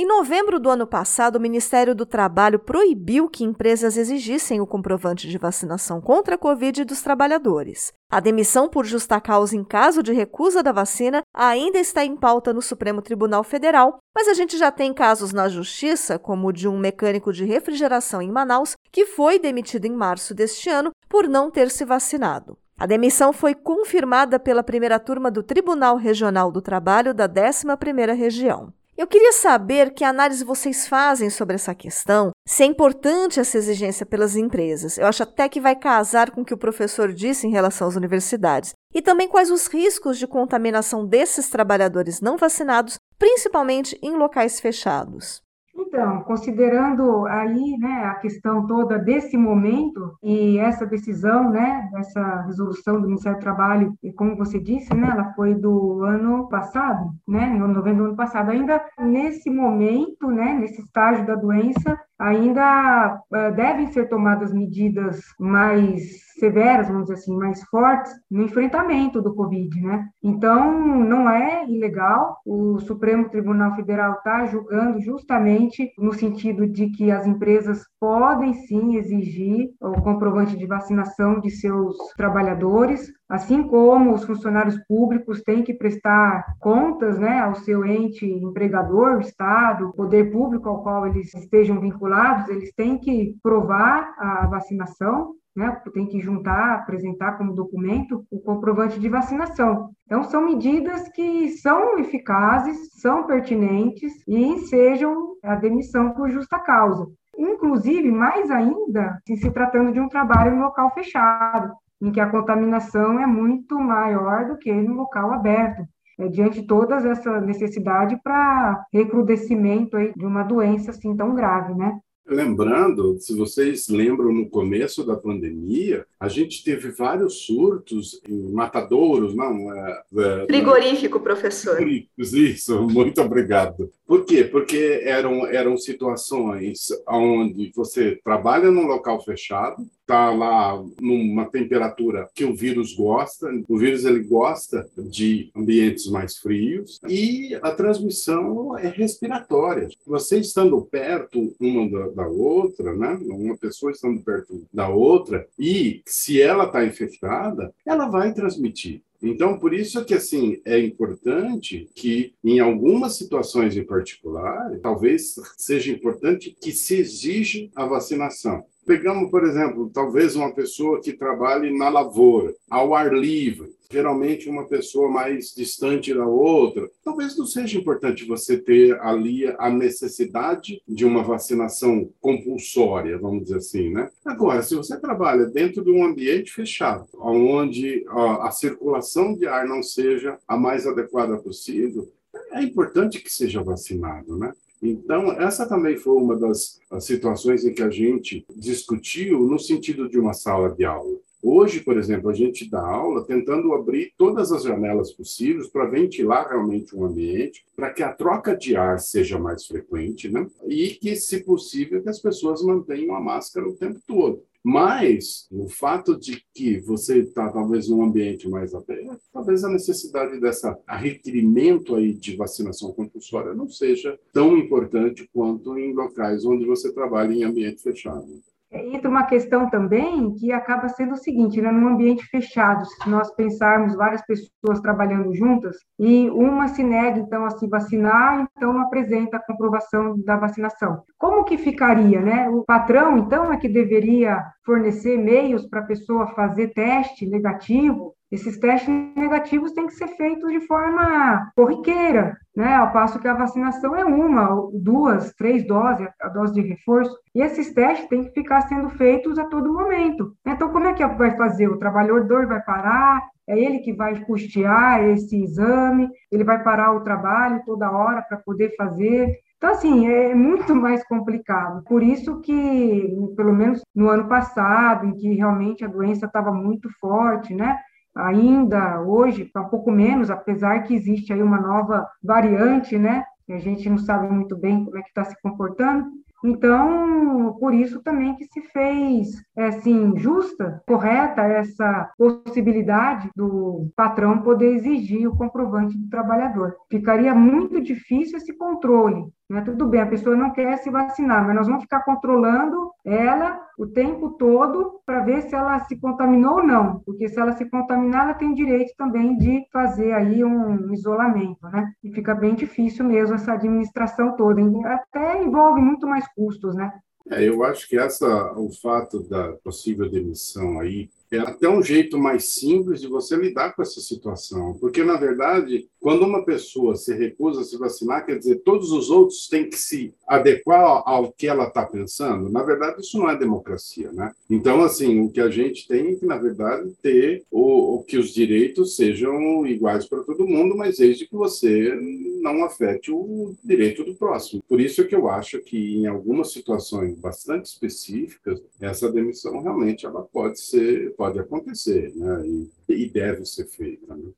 Em novembro do ano passado, o Ministério do Trabalho proibiu que empresas exigissem o comprovante de vacinação contra a Covid dos trabalhadores. A demissão por justa causa em caso de recusa da vacina ainda está em pauta no Supremo Tribunal Federal, mas a gente já tem casos na Justiça, como o de um mecânico de refrigeração em Manaus, que foi demitido em março deste ano por não ter se vacinado. A demissão foi confirmada pela primeira turma do Tribunal Regional do Trabalho da 11ª Região. Eu queria saber que análise vocês fazem sobre essa questão, se é importante essa exigência pelas empresas. Eu acho até que vai casar com o que o professor disse em relação às universidades. E também quais os riscos de contaminação desses trabalhadores não vacinados, principalmente em locais fechados. Então, considerando aí né, a questão toda desse momento e essa decisão, né, dessa resolução do Ministério do Trabalho, e como você disse, né, ela foi do ano passado, né, em novembro do ano passado, ainda nesse momento, né, nesse estágio da doença, ainda uh, devem ser tomadas medidas mais severas, vamos dizer assim, mais fortes no enfrentamento do Covid, né? Então, não é ilegal, o Supremo Tribunal Federal está julgando justamente no sentido de que as empresas podem sim exigir o comprovante de vacinação de seus trabalhadores, assim como os funcionários públicos têm que prestar contas né, ao seu ente empregador, o Estado, o poder público ao qual eles estejam vinculados, eles têm que provar a vacinação, né, tem que juntar, apresentar como documento o comprovante de vacinação. Então, são medidas que são eficazes, são pertinentes e ensejam a demissão por justa causa. Inclusive, mais ainda, se tratando de um trabalho em local fechado, em que a contaminação é muito maior do que no local aberto, é, diante de toda essa necessidade para recrudescimento aí de uma doença assim tão grave, né? Lembrando, se vocês lembram, no começo da pandemia, a gente teve vários surtos em matadouros, não? É, é, Frigorífico, professor. Isso, muito obrigado. Por quê? Porque eram, eram situações onde você trabalha num local fechado, está lá numa temperatura que o vírus gosta, o vírus ele gosta de ambientes mais frios e a transmissão é respiratória. Você estando perto uma da, da outra, né? Uma pessoa estando perto da outra e se ela está infectada, ela vai transmitir. Então, por isso que assim é importante que, em algumas situações em particular, talvez seja importante que se exija a vacinação. Pegamos, por exemplo, talvez uma pessoa que trabalhe na lavoura, ao ar livre, geralmente uma pessoa mais distante da outra. Talvez não seja importante você ter ali a necessidade de uma vacinação compulsória, vamos dizer assim, né? Agora, se você trabalha dentro de um ambiente fechado, onde a circulação de ar não seja a mais adequada possível, é importante que seja vacinado, né? Então, essa também foi uma das situações em que a gente discutiu no sentido de uma sala de aula. Hoje, por exemplo, a gente dá aula tentando abrir todas as janelas possíveis para ventilar realmente o um ambiente, para que a troca de ar seja mais frequente, né? E que, se possível, que as pessoas mantenham a máscara o tempo todo. Mas o fato de que você está talvez num ambiente mais aberto, talvez a necessidade dessa requerimento aí de vacinação compulsória não seja tão importante quanto em locais onde você trabalha em ambiente fechado entra uma questão também que acaba sendo o seguinte, né, num ambiente fechado, se nós pensarmos várias pessoas trabalhando juntas e uma se nega então a se vacinar, então não apresenta a comprovação da vacinação. Como que ficaria, né? O patrão então é que deveria fornecer meios para a pessoa fazer teste negativo esses testes negativos têm que ser feitos de forma corriqueira, né? Ao passo que a vacinação é uma, duas, três doses, a dose de reforço, e esses testes têm que ficar sendo feitos a todo momento. Então, como é que vai fazer? O trabalhador vai parar? É ele que vai custear esse exame? Ele vai parar o trabalho toda hora para poder fazer? Então, assim, é muito mais complicado. Por isso que, pelo menos no ano passado, em que realmente a doença estava muito forte, né? Ainda hoje um pouco menos, apesar que existe aí uma nova variante, né? A gente não sabe muito bem como é que está se comportando. Então, por isso também que se fez, é, assim, justa, correta essa possibilidade do patrão poder exigir o comprovante do trabalhador. Ficaria muito difícil esse controle, né? Tudo bem, a pessoa não quer se vacinar, mas nós vamos ficar controlando ela o tempo todo para ver se ela se contaminou ou não, porque se ela se contaminar, ela tem direito também de fazer aí um isolamento, né? E fica bem difícil mesmo essa administração toda, até envolve muito mais custos, né? É, eu acho que essa, o fato da possível demissão aí é até um jeito mais simples de você lidar com essa situação, porque na verdade, quando uma pessoa se recusa a se vacinar, quer dizer, todos os outros têm que se adequar ao que ela está pensando. Na verdade, isso não é democracia, né? Então, assim, o que a gente tem é que, na verdade, ter o, o que os direitos sejam iguais para todo mundo, mas desde que você não afete o direito do próximo. Por isso é que eu acho que em algumas situações bastante específicas, essa demissão realmente ela pode ser, pode acontecer, né? E, e deve ser feita. Né?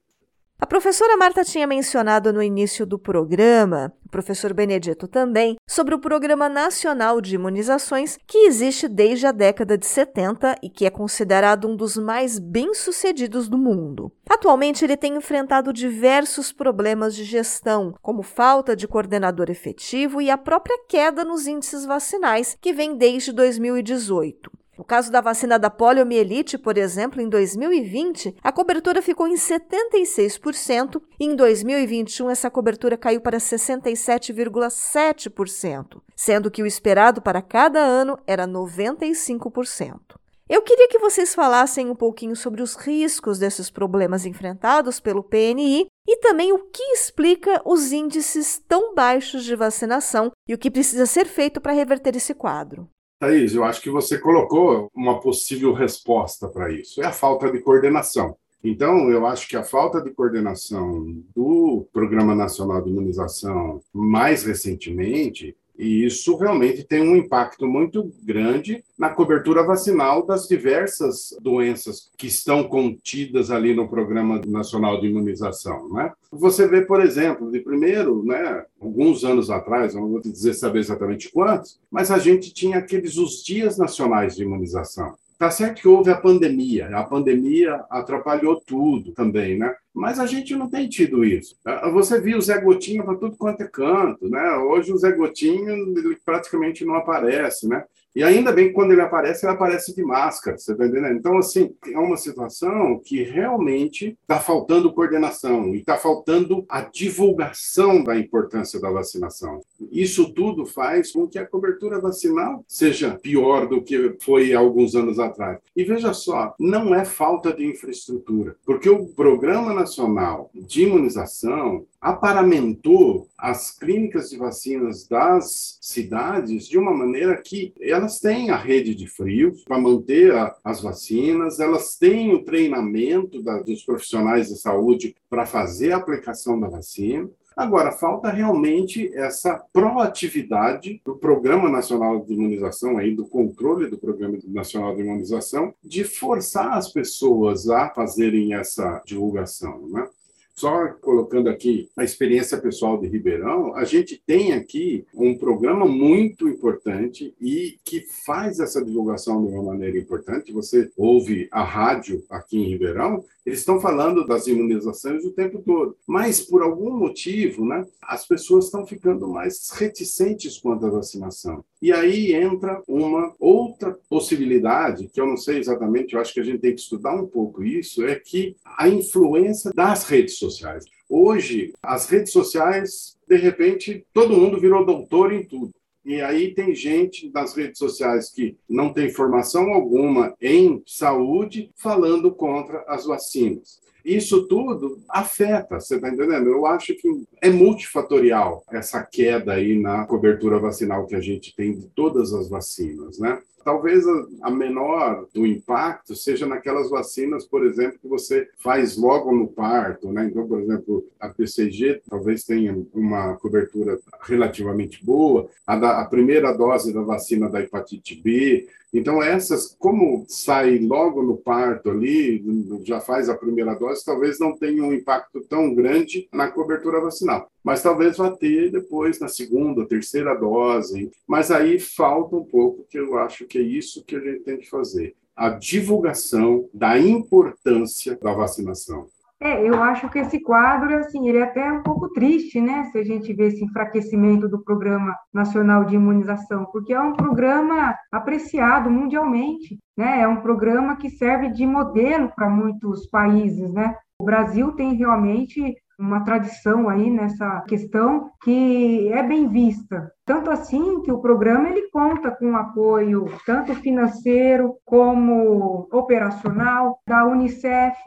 A professora Marta tinha mencionado no início do programa, o professor Benedito também, sobre o Programa Nacional de Imunizações, que existe desde a década de 70 e que é considerado um dos mais bem-sucedidos do mundo. Atualmente, ele tem enfrentado diversos problemas de gestão, como falta de coordenador efetivo e a própria queda nos índices vacinais, que vem desde 2018. No caso da vacina da poliomielite, por exemplo, em 2020, a cobertura ficou em 76% e em 2021 essa cobertura caiu para 67,7%, sendo que o esperado para cada ano era 95%. Eu queria que vocês falassem um pouquinho sobre os riscos desses problemas enfrentados pelo PNI e também o que explica os índices tão baixos de vacinação e o que precisa ser feito para reverter esse quadro. Thaís, eu acho que você colocou uma possível resposta para isso. É a falta de coordenação. Então, eu acho que a falta de coordenação do Programa Nacional de Imunização, mais recentemente, e isso realmente tem um impacto muito grande na cobertura vacinal das diversas doenças que estão contidas ali no Programa Nacional de Imunização. Né? Você vê, por exemplo, de primeiro, né, alguns anos atrás, não vou dizer saber exatamente quantos, mas a gente tinha aqueles os dias nacionais de imunização. Tá certo que houve a pandemia, a pandemia atrapalhou tudo também, né? Mas a gente não tem tido isso. Você viu o Zé Gotinha para tudo quanto é canto, né? Hoje o Zé Gotinha ele praticamente não aparece, né? E ainda bem que quando ele aparece, ele aparece de máscara, você está entendendo? Então, assim, é uma situação que realmente está faltando coordenação e está faltando a divulgação da importância da vacinação. Isso tudo faz com que a cobertura vacinal seja pior do que foi alguns anos atrás. E veja só, não é falta de infraestrutura, porque o Programa Nacional de Imunização aparamentou as clínicas de vacinas das cidades de uma maneira que elas têm a rede de frio para manter a, as vacinas, elas têm o treinamento da, dos profissionais de saúde para fazer a aplicação da vacina. Agora, falta realmente essa proatividade do Programa Nacional de Imunização, aí, do controle do Programa Nacional de Imunização, de forçar as pessoas a fazerem essa divulgação. Né? Só colocando aqui a experiência pessoal de Ribeirão, a gente tem aqui um programa muito importante e que faz essa divulgação de uma maneira importante. Você ouve a rádio aqui em Ribeirão, eles estão falando das imunizações o tempo todo, mas por algum motivo, né, as pessoas estão ficando mais reticentes quanto à vacinação. E aí entra uma outra possibilidade, que eu não sei exatamente, eu acho que a gente tem que estudar um pouco isso, é que a influência das redes sociais. Hoje, as redes sociais, de repente, todo mundo virou doutor em tudo. E aí tem gente nas redes sociais que não tem formação alguma em saúde falando contra as vacinas. Isso tudo afeta, você está entendendo? Eu acho que é multifatorial essa queda aí na cobertura vacinal que a gente tem de todas as vacinas, né? Talvez a menor do impacto seja naquelas vacinas, por exemplo, que você faz logo no parto, né? Então, por exemplo, a PCG talvez tenha uma cobertura relativamente boa, a, da, a primeira dose da vacina da hepatite B. Então, essas, como sai logo no parto ali, já faz a primeira dose, talvez não tenha um impacto tão grande na cobertura vacinal. Mas talvez vá ter depois na segunda, terceira dose. Mas aí falta um pouco, que eu acho que é isso que a gente tem que fazer. A divulgação da importância da vacinação. É, eu acho que esse quadro, assim, ele é até um pouco triste, né? Se a gente vê esse enfraquecimento do Programa Nacional de Imunização, porque é um programa apreciado mundialmente, né? É um programa que serve de modelo para muitos países, né? O Brasil tem realmente uma tradição aí nessa questão que é bem vista. Tanto assim que o programa ele conta com apoio tanto financeiro como operacional da UNICEF,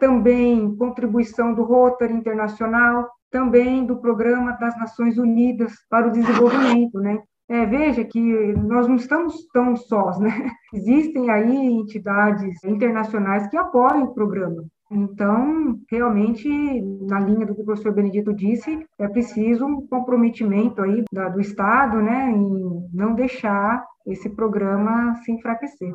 também contribuição do Rotary Internacional, também do Programa das Nações Unidas para o Desenvolvimento, né? É, veja que nós não estamos tão sós, né? Existem aí entidades internacionais que apoiam o programa. Então, realmente, na linha do que o professor Benedito disse, é preciso um comprometimento aí da, do Estado, né, em não deixar esse programa se enfraquecer.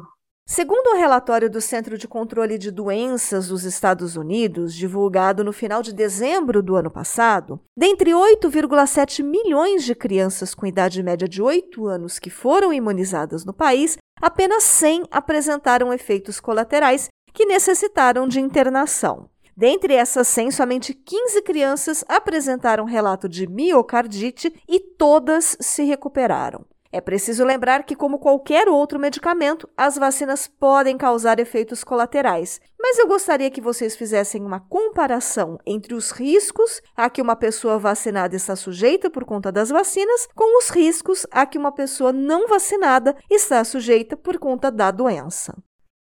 Segundo o relatório do Centro de Controle de Doenças dos Estados Unidos, divulgado no final de dezembro do ano passado, dentre 8,7 milhões de crianças com idade média de 8 anos que foram imunizadas no país, apenas 100 apresentaram efeitos colaterais que necessitaram de internação. Dentre essas 100, somente 15 crianças apresentaram relato de miocardite e todas se recuperaram. É preciso lembrar que, como qualquer outro medicamento, as vacinas podem causar efeitos colaterais, mas eu gostaria que vocês fizessem uma comparação entre os riscos a que uma pessoa vacinada está sujeita por conta das vacinas com os riscos a que uma pessoa não vacinada está sujeita por conta da doença.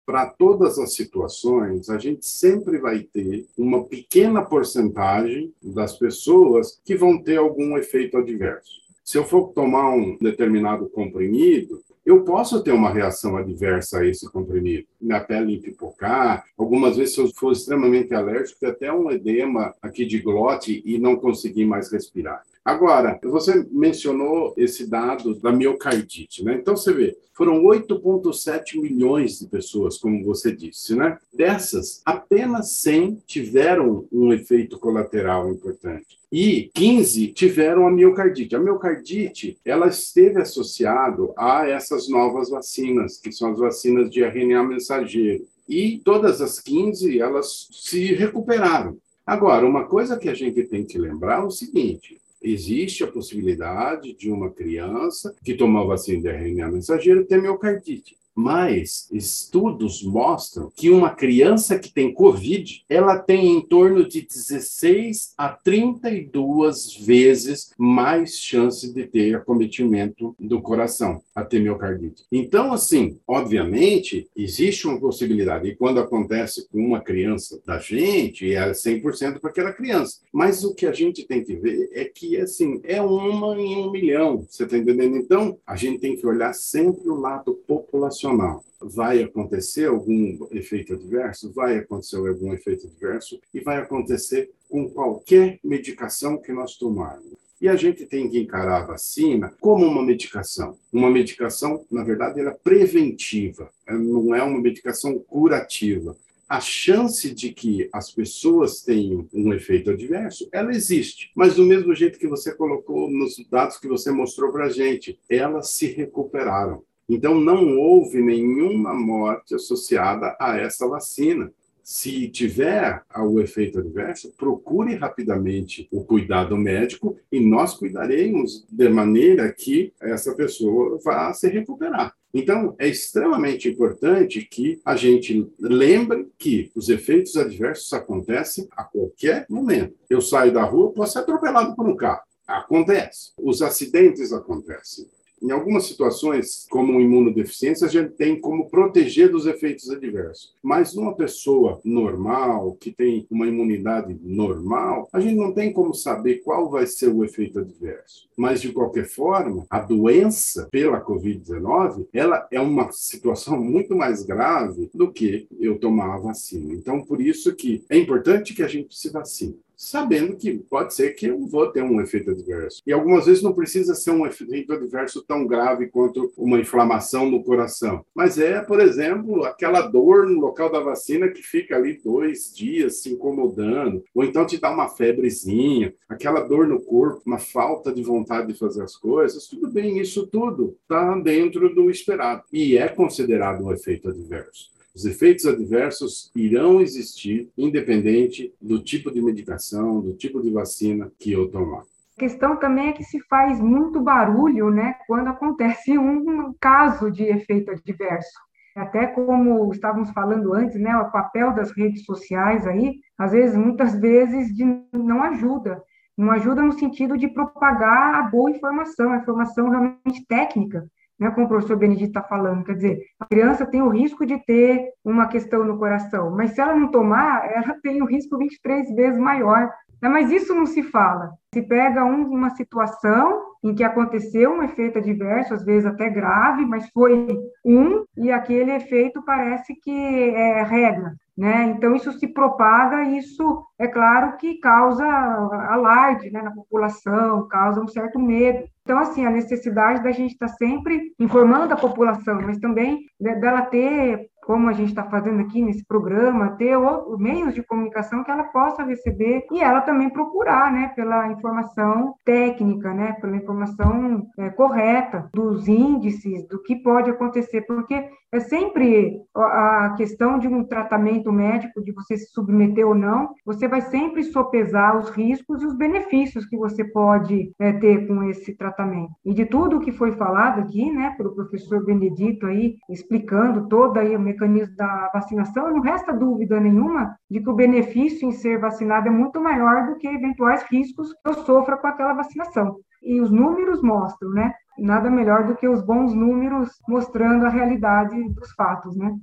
Para todas as situações, a gente sempre vai ter uma pequena porcentagem das pessoas que vão ter algum efeito adverso. Se eu for tomar um determinado comprimido, eu posso ter uma reação adversa a esse comprimido. Minha pele empipocar, algumas vezes se eu for extremamente alérgico, até um edema aqui de glote e não conseguir mais respirar. Agora, você mencionou esse dado da miocardite, né? Então você vê, foram 8,7 milhões de pessoas, como você disse, né? Dessas, apenas 100 tiveram um efeito colateral importante e 15 tiveram a miocardite. A miocardite, ela esteve associado a essas novas vacinas, que são as vacinas de RNA mensageiro. E todas as 15, elas se recuperaram. Agora, uma coisa que a gente tem que lembrar é o seguinte: existe a possibilidade de uma criança que tomou vacina de RNA mensageiro ter miocardite. Mas estudos mostram que uma criança que tem Covid, ela tem em torno de 16 a 32 vezes mais chance de ter acometimento do coração, a ter miocardite. Então, assim, obviamente, existe uma possibilidade. E quando acontece com uma criança da gente, é 100% para aquela criança. Mas o que a gente tem que ver é que, assim, é uma em um milhão. Você está entendendo? Então, a gente tem que olhar sempre o lado populacional Vai acontecer algum efeito adverso? Vai acontecer algum efeito adverso e vai acontecer com qualquer medicação que nós tomarmos. E a gente tem que encarar a vacina como uma medicação. Uma medicação, na verdade, ela é preventiva, não é uma medicação curativa. a chance de que as pessoas tenham um efeito adverso, ela existe. Mas do mesmo jeito que você colocou nos dados que você mostrou para a gente, elas se recuperaram. Então, não houve nenhuma morte associada a essa vacina. Se tiver o efeito adverso, procure rapidamente o cuidado médico e nós cuidaremos de maneira que essa pessoa vá se recuperar. Então, é extremamente importante que a gente lembre que os efeitos adversos acontecem a qualquer momento. Eu saio da rua, posso ser atropelado por um carro. Acontece. Os acidentes acontecem. Em algumas situações, como imunodeficiência, a gente tem como proteger dos efeitos adversos. Mas numa pessoa normal, que tem uma imunidade normal, a gente não tem como saber qual vai ser o efeito adverso. Mas, de qualquer forma, a doença pela Covid-19, ela é uma situação muito mais grave do que eu tomar a vacina. Então, por isso que é importante que a gente se vacine sabendo que pode ser que eu vou ter um efeito adverso. E algumas vezes não precisa ser um efeito adverso tão grave quanto uma inflamação no coração. Mas é, por exemplo, aquela dor no local da vacina que fica ali dois dias se incomodando, ou então te dá uma febrezinha, aquela dor no corpo, uma falta de vontade de fazer as coisas. Tudo bem, isso tudo está dentro do esperado e é considerado um efeito adverso. Os efeitos adversos irão existir, independente do tipo de medicação, do tipo de vacina que eu tomar. A questão também é que se faz muito barulho, né, quando acontece um caso de efeito adverso. Até como estávamos falando antes, né, o papel das redes sociais aí, às vezes, muitas vezes, de, não ajuda. Não ajuda no sentido de propagar a boa informação, a informação realmente técnica, né, como o professor Benedito está falando, quer dizer, a criança tem o risco de ter uma questão no coração, mas se ela não tomar, ela tem o risco 23 vezes maior. Né, mas isso não se fala. Se pega um, uma situação em que aconteceu um efeito adverso, às vezes até grave, mas foi um, e aquele efeito parece que é regra. Né? Então, isso se propaga, e isso, é claro, que causa alarde né, na população, causa um certo medo. Então, assim, a necessidade da gente estar sempre informando a população, mas também dela ter como a gente está fazendo aqui nesse programa, ter o, meios de comunicação que ela possa receber e ela também procurar, né, pela informação técnica, né, pela informação é, correta dos índices, do que pode acontecer, porque é sempre a questão de um tratamento médico, de você se submeter ou não, você vai sempre sopesar os riscos e os benefícios que você pode é, ter com esse tratamento. E de tudo que foi falado aqui, né, pelo professor Benedito aí, explicando todo aí o mecanismo da vacinação, não resta dúvida nenhuma de que o benefício em ser vacinado é muito maior do que eventuais riscos que eu sofra com aquela vacinação. E os números mostram, né? Nada melhor do que os bons números mostrando a realidade dos fatos, né?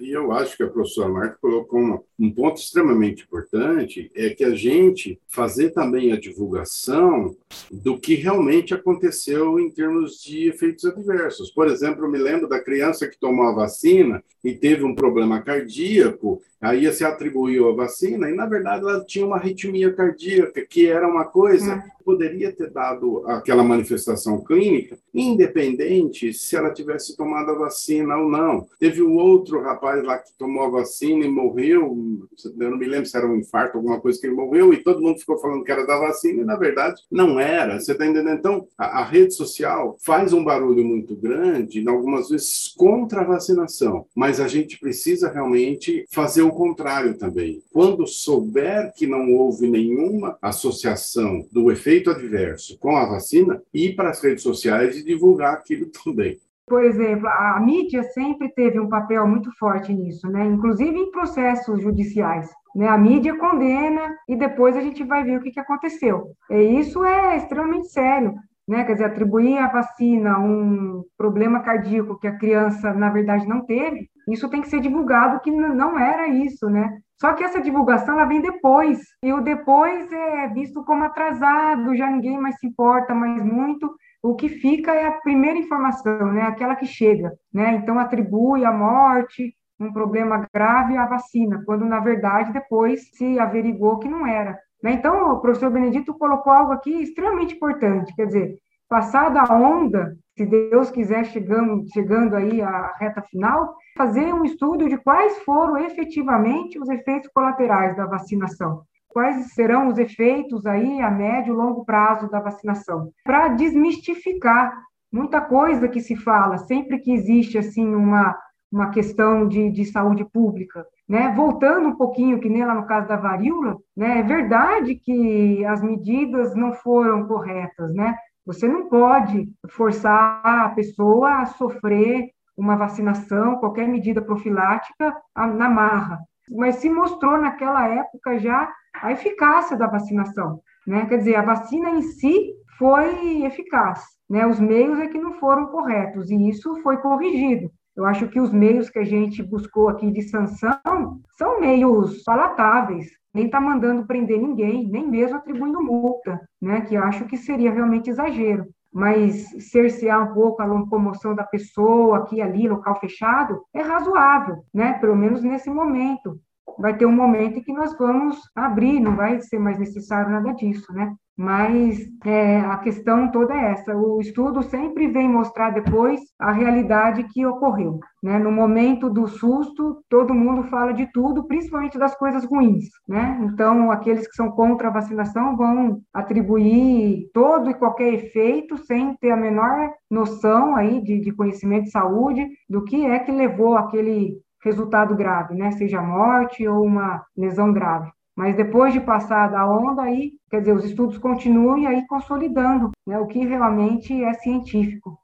E eu acho que a professora Marta colocou uma, um ponto extremamente importante, é que a gente fazer também a divulgação do que realmente aconteceu em termos de efeitos adversos. Por exemplo, eu me lembro da criança que tomou a vacina e teve um problema cardíaco Aí se atribuiu a vacina e, na verdade, ela tinha uma arritmia cardíaca, que era uma coisa que é. poderia ter dado aquela manifestação clínica, independente se ela tivesse tomado a vacina ou não. Teve um outro rapaz lá que tomou a vacina e morreu, eu não me lembro se era um infarto, alguma coisa que ele morreu, e todo mundo ficou falando que era da vacina, e, na verdade, não era. Você está entendendo? Então, a, a rede social faz um barulho muito grande, algumas vezes contra a vacinação, mas a gente precisa realmente fazer o contrário também. Quando souber que não houve nenhuma associação do efeito adverso com a vacina, ir para as redes sociais e divulgar aquilo também. Por exemplo, a mídia sempre teve um papel muito forte nisso, né? inclusive em processos judiciais. Né? A mídia condena e depois a gente vai ver o que, que aconteceu. E isso é extremamente sério. Né? Quer dizer, atribuir à vacina um problema cardíaco que a criança, na verdade, não teve, isso tem que ser divulgado que não era isso, né? Só que essa divulgação ela vem depois, e o depois é visto como atrasado, já ninguém mais se importa mais muito. O que fica é a primeira informação, né? Aquela que chega, né? Então atribui a morte, um problema grave à vacina, quando na verdade depois se averigou que não era. Né? Então o professor Benedito colocou algo aqui extremamente importante, quer dizer, passada a onda, se Deus quiser, chegando, chegando aí à reta final, fazer um estudo de quais foram efetivamente os efeitos colaterais da vacinação. Quais serão os efeitos aí a médio e longo prazo da vacinação? Para desmistificar muita coisa que se fala, sempre que existe assim uma, uma questão de, de saúde pública. Né? Voltando um pouquinho, que nem lá no caso da varíola, né? é verdade que as medidas não foram corretas, né? Você não pode forçar a pessoa a sofrer uma vacinação, qualquer medida profilática na marra. Mas se mostrou naquela época já a eficácia da vacinação. Né? Quer dizer, a vacina em si foi eficaz, né? os meios é que não foram corretos, e isso foi corrigido. Eu acho que os meios que a gente buscou aqui de sanção são meios palatáveis, nem está mandando prender ninguém, nem mesmo atribuindo multa, né, que acho que seria realmente exagero. Mas cercear um pouco a locomoção da pessoa aqui ali, local fechado, é razoável, né, pelo menos nesse momento. Vai ter um momento em que nós vamos abrir, não vai ser mais necessário nada disso, né? Mas é, a questão toda é essa: o estudo sempre vem mostrar depois a realidade que ocorreu. Né? No momento do susto, todo mundo fala de tudo, principalmente das coisas ruins. Né? Então, aqueles que são contra a vacinação vão atribuir todo e qualquer efeito sem ter a menor noção aí de, de conhecimento de saúde do que é que levou aquele resultado grave, né? seja morte ou uma lesão grave. Mas depois de passar da onda, aí, quer dizer, os estudos continuam aí consolidando né, o que realmente é científico.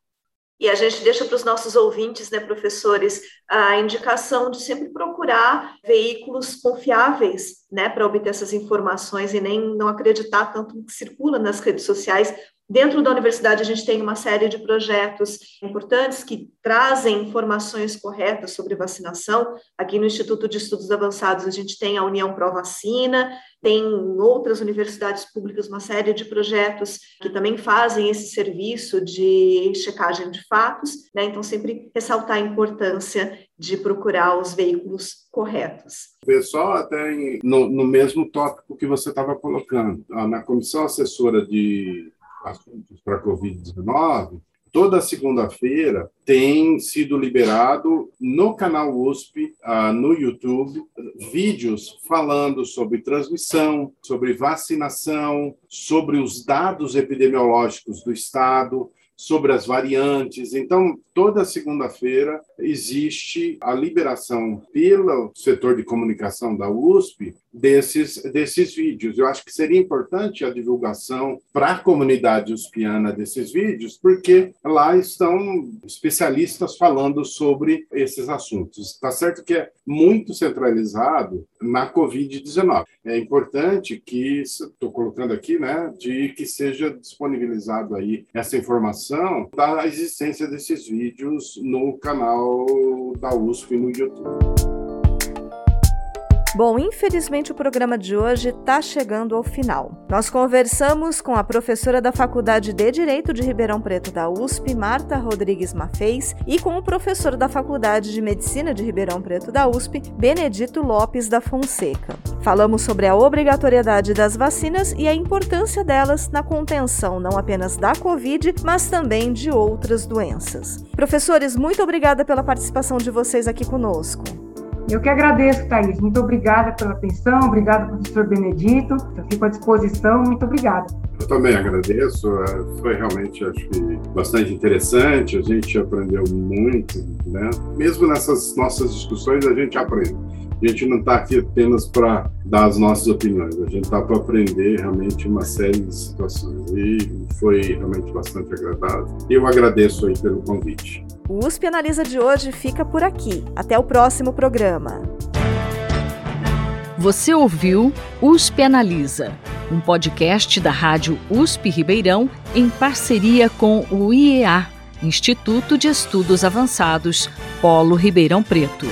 E a gente deixa para os nossos ouvintes, né, professores, a indicação de sempre procurar veículos confiáveis, né, para obter essas informações e nem não acreditar tanto no que circula nas redes sociais, Dentro da universidade, a gente tem uma série de projetos importantes que trazem informações corretas sobre vacinação. Aqui no Instituto de Estudos Avançados, a gente tem a União Pro Vacina, tem outras universidades públicas uma série de projetos que também fazem esse serviço de checagem de fatos. Né? Então, sempre ressaltar a importância de procurar os veículos corretos. Pessoal, até no, no mesmo tópico que você estava colocando, na comissão assessora de assuntos para a Covid-19, toda segunda-feira tem sido liberado no canal USP, uh, no YouTube, vídeos falando sobre transmissão, sobre vacinação, sobre os dados epidemiológicos do Estado, sobre as variantes. Então, toda segunda-feira existe a liberação pelo setor de comunicação da USP desses, desses vídeos. Eu acho que seria importante a divulgação para a comunidade uspiana desses vídeos, porque lá estão especialistas falando sobre esses assuntos. Está certo que é muito centralizado na Covid-19. É importante que, estou colocando aqui, né, de que seja disponibilizado aí essa informação da existência desses vídeos no canal da USP no YouTube. Bom, infelizmente o programa de hoje está chegando ao final. Nós conversamos com a professora da Faculdade de Direito de Ribeirão Preto da USP, Marta Rodrigues Mafez, e com o professor da Faculdade de Medicina de Ribeirão Preto da USP, Benedito Lopes da Fonseca. Falamos sobre a obrigatoriedade das vacinas e a importância delas na contenção não apenas da Covid, mas também de outras doenças. Professores, muito obrigada pela participação de vocês aqui conosco. Eu que agradeço, Thaís. Muito obrigada pela atenção, obrigado, professor Benedito. Fico à disposição, muito obrigada. Eu também agradeço, é, foi realmente, acho que, bastante interessante, a gente aprendeu muito, né? Mesmo nessas nossas discussões, a gente aprende. A gente não está aqui apenas para dar as nossas opiniões, a gente está para aprender realmente uma série de situações. E foi realmente bastante agradável. E eu agradeço aí pelo convite. O USP Analisa de hoje fica por aqui. Até o próximo programa. Você ouviu USP Analisa, um podcast da Rádio USP Ribeirão em parceria com o IEA, Instituto de Estudos Avançados, Polo Ribeirão Preto.